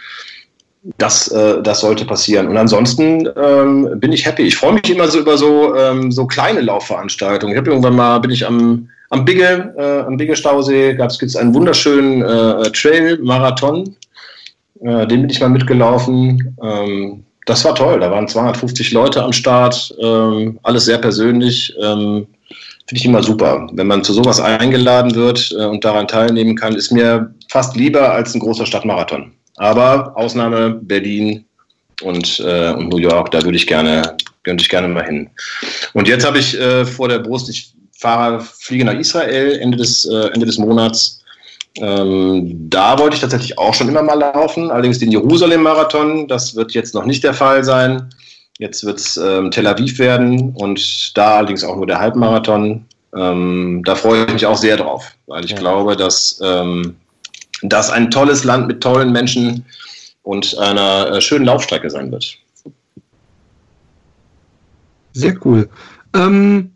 das, äh, das sollte passieren. Und ansonsten ähm, bin ich happy. Ich freue mich immer so über so, ähm, so kleine Laufveranstaltungen. Ich habe irgendwann mal, bin ich am, am Bigge, äh, am Bigge Stausee, gab es einen wunderschönen äh, Trail-Marathon. Äh, den bin ich mal mitgelaufen. Ähm, das war toll. Da waren 250 Leute am Start. Ähm, alles sehr persönlich. Ähm, Finde ich immer super. Wenn man zu sowas eingeladen wird äh, und daran teilnehmen kann, ist mir fast lieber als ein großer Stadtmarathon. Aber Ausnahme Berlin und, äh, und New York, da würde ich gerne, könnte ich gerne mal hin. Und jetzt habe ich äh, vor der Brust, ich fahre, fliege nach Israel Ende des, äh, Ende des Monats. Ähm, da wollte ich tatsächlich auch schon immer mal laufen, allerdings den Jerusalem-Marathon, das wird jetzt noch nicht der Fall sein. Jetzt wird es ähm, Tel Aviv werden und da allerdings auch nur der Halbmarathon. Ähm, da freue ich mich auch sehr drauf, weil ich ja. glaube, dass ähm, das ein tolles Land mit tollen Menschen und einer äh, schönen Laufstrecke sein wird. Sehr cool. Ähm,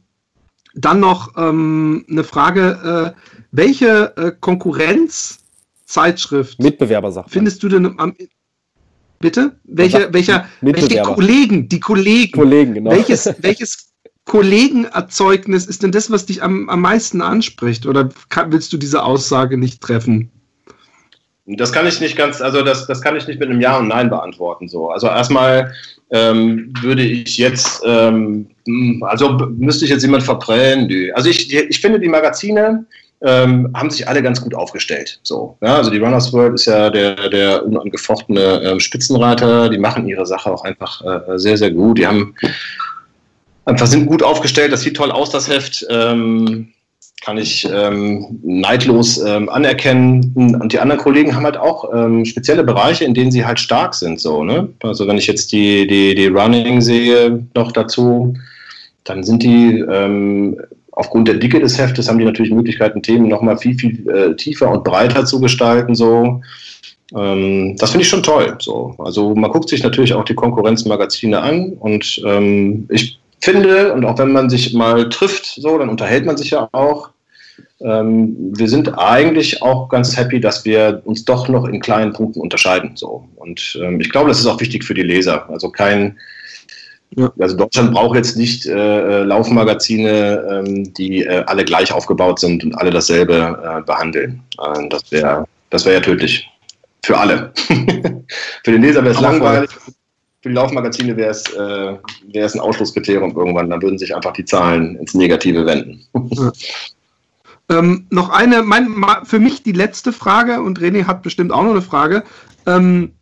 dann noch ähm, eine Frage: äh, Welche äh, Konkurrenzzeitschrift Mitbewerber sagt findest du denn am Bitte? Welche, welcher, welche Kollegen, die Kollegen, Kollegen genau. welches, welches Kollegenerzeugnis ist denn das, was dich am, am meisten anspricht? Oder kann, willst du diese Aussage nicht treffen? Das kann ich nicht ganz, also das, das kann ich nicht mit einem Ja und Nein beantworten. So. Also erstmal ähm, würde ich jetzt, ähm, also müsste ich jetzt jemand verprellen? Nö. Also ich, ich finde die Magazine ähm, haben sich alle ganz gut aufgestellt. So, ja, also die Runners World ist ja der, der unangefochtene äh, Spitzenreiter, die machen ihre Sache auch einfach äh, sehr, sehr gut. Die haben einfach sind gut aufgestellt, das sieht toll aus, das Heft. Ähm, kann ich ähm, neidlos ähm, anerkennen. Und die anderen Kollegen haben halt auch ähm, spezielle Bereiche, in denen sie halt stark sind. So, ne? Also wenn ich jetzt die, die, die Running sehe noch dazu, dann sind die ähm, aufgrund der Dicke des Heftes haben die natürlich Möglichkeiten, Themen nochmal viel, viel äh, tiefer und breiter zu gestalten. So. Ähm, das finde ich schon toll. So. Also man guckt sich natürlich auch die Konkurrenzmagazine an und ähm, ich finde, und auch wenn man sich mal trifft, so, dann unterhält man sich ja auch. Ähm, wir sind eigentlich auch ganz happy, dass wir uns doch noch in kleinen Punkten unterscheiden. So. Und ähm, ich glaube, das ist auch wichtig für die Leser. Also kein, ja. also Deutschland braucht jetzt nicht äh, äh Laufmagazine, ähm, die äh, alle gleich aufgebaut sind und alle dasselbe äh, behandeln. Äh, das wäre das wär ja tödlich. Für alle. für den Leser wäre es langweilig. Für die Laufmagazine wäre es, äh, wäre ein Ausschlusskriterium irgendwann. Dann würden sich einfach die Zahlen ins Negative wenden. Ähm, noch eine, mein, für mich die letzte Frage, und René hat bestimmt auch noch eine Frage. Ähm,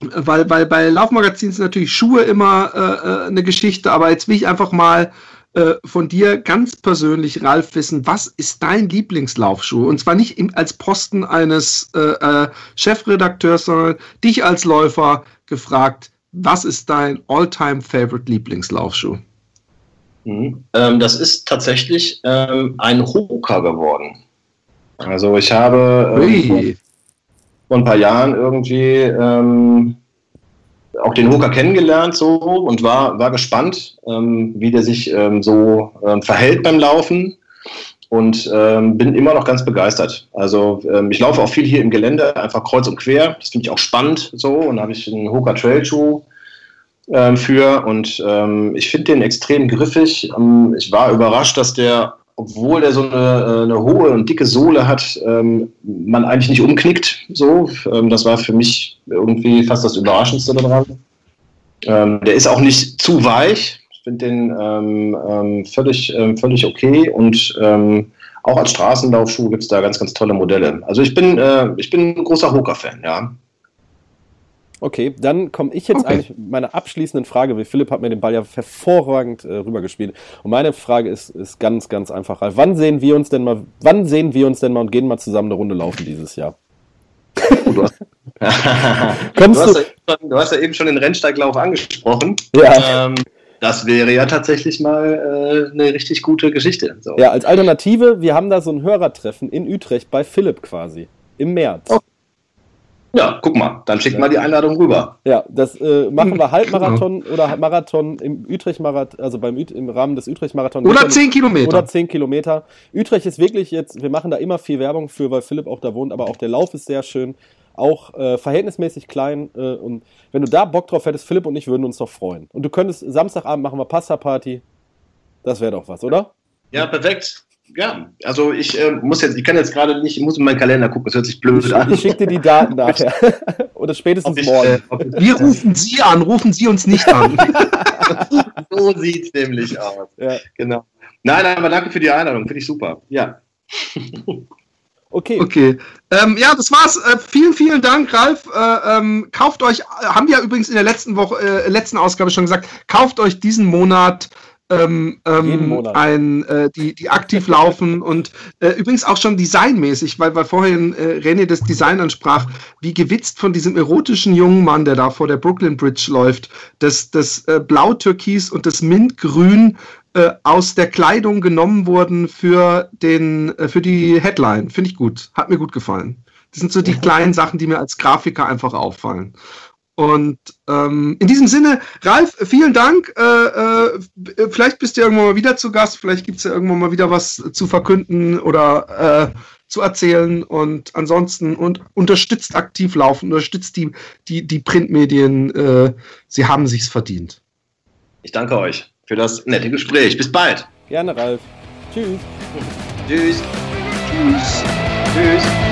weil, weil bei Laufmagazinen sind natürlich Schuhe immer äh, äh, eine Geschichte, aber jetzt will ich einfach mal äh, von dir ganz persönlich, Ralf, wissen, was ist dein Lieblingslaufschuh? Und zwar nicht im, als Posten eines äh, äh, Chefredakteurs, sondern dich als Läufer gefragt, was ist dein all-time favorite Lieblingslaufschuh? Mhm. Ähm, das ist tatsächlich ähm, ein Hoka geworden. Also ich habe ähm, vor ein paar Jahren irgendwie ähm, auch den Hooker kennengelernt so und war, war gespannt, ähm, wie der sich ähm, so verhält beim Laufen und ähm, bin immer noch ganz begeistert. Also ähm, ich laufe auch viel hier im Gelände, einfach kreuz und quer. Das finde ich auch spannend so und da habe ich einen Hooker Trail Shoe ähm, für und ich finde den extrem griffig. ich war überrascht, dass der obwohl der so eine, äh, eine, hohe und dicke Sohle hat, ähm, man eigentlich nicht umknickt. So, ähm, das war für mich irgendwie fast das Überraschendste daran. Ähm, der ist auch nicht zu weich. Ich finde den ähm, ähm, völlig, ähm, völlig okay und auch als Straßenlaufschuh gibt es da ganz, ganz tolle Modelle. Also ich bin, äh, ich bin ein großer Hoka-Fan, ja. Okay, dann komme ich jetzt okay. eigentlich meine abschließenden Frage, weil Philipp hat mir den Ball ja hervorragend äh, rübergespielt. Und meine Frage ist, ist ganz, ganz einfach. Wann sehen wir uns denn mal, wann sehen wir uns denn mal und gehen mal zusammen eine Runde laufen dieses Jahr? Oh, du, hast, Kommst du, hast ja schon, du hast ja eben schon den Rennsteiglauf angesprochen. Ja. Ähm, das wäre ja tatsächlich mal äh, eine richtig gute Geschichte. So. Ja, als Alternative, wir haben da so ein Hörertreffen in Utrecht bei Philipp quasi. Im März. Oh. Ja, guck mal, dann schick ja. mal die Einladung rüber. Ja, das äh, machen wir Halbmarathon oder Marathon im Utrecht-Marathon, also beim im Rahmen des Utrecht-Marathon. Oder 10 Kilometer. Oder 10 Kilometer. Utrecht ist wirklich jetzt, wir machen da immer viel Werbung für, weil Philipp auch da wohnt, aber auch der Lauf ist sehr schön. Auch äh, verhältnismäßig klein. Äh, und wenn du da Bock drauf hättest, Philipp und ich würden uns doch freuen. Und du könntest Samstagabend machen wir Pasta-Party. Das wäre doch was, oder? Ja, perfekt ja, also ich äh, muss jetzt, ich kann jetzt gerade nicht, ich muss in meinen Kalender gucken, das hört sich blöd ich, an. Ich schicke dir die Daten nachher. Oder spätestens ich, morgen. Äh, Wir rufen Sie an, rufen Sie uns nicht an. so sieht es nämlich aus. Ja. Genau. Nein, aber danke für die Einladung, finde ich super. Ja. Okay. Okay. Ähm, ja, das war's. Äh, vielen, vielen Dank, Ralf. Äh, ähm, kauft euch, haben wir ja übrigens in der letzten Woche, äh, letzten Ausgabe schon gesagt, kauft euch diesen Monat ähm, ähm, ein, äh, die, die aktiv laufen und äh, übrigens auch schon designmäßig, weil, weil vorhin äh, René das Design ansprach, wie gewitzt von diesem erotischen jungen Mann, der da vor der Brooklyn Bridge läuft, das, das äh, Blau-Türkis und das Mintgrün äh, aus der Kleidung genommen wurden für, den, äh, für die Headline. Finde ich gut. Hat mir gut gefallen. Das sind so die kleinen Sachen, die mir als Grafiker einfach auffallen. Und ähm, in diesem Sinne, Ralf, vielen Dank. Äh, äh, vielleicht bist du irgendwann mal wieder zu Gast. Vielleicht gibt es ja irgendwann mal wieder was zu verkünden oder äh, zu erzählen. Und ansonsten und unterstützt aktiv laufen, unterstützt die, die, die Printmedien. Äh, sie haben sich's verdient. Ich danke euch für das nette Gespräch. Bis bald. Gerne, Ralf. Tschüss. Tschüss. Tschüss. Tschüss.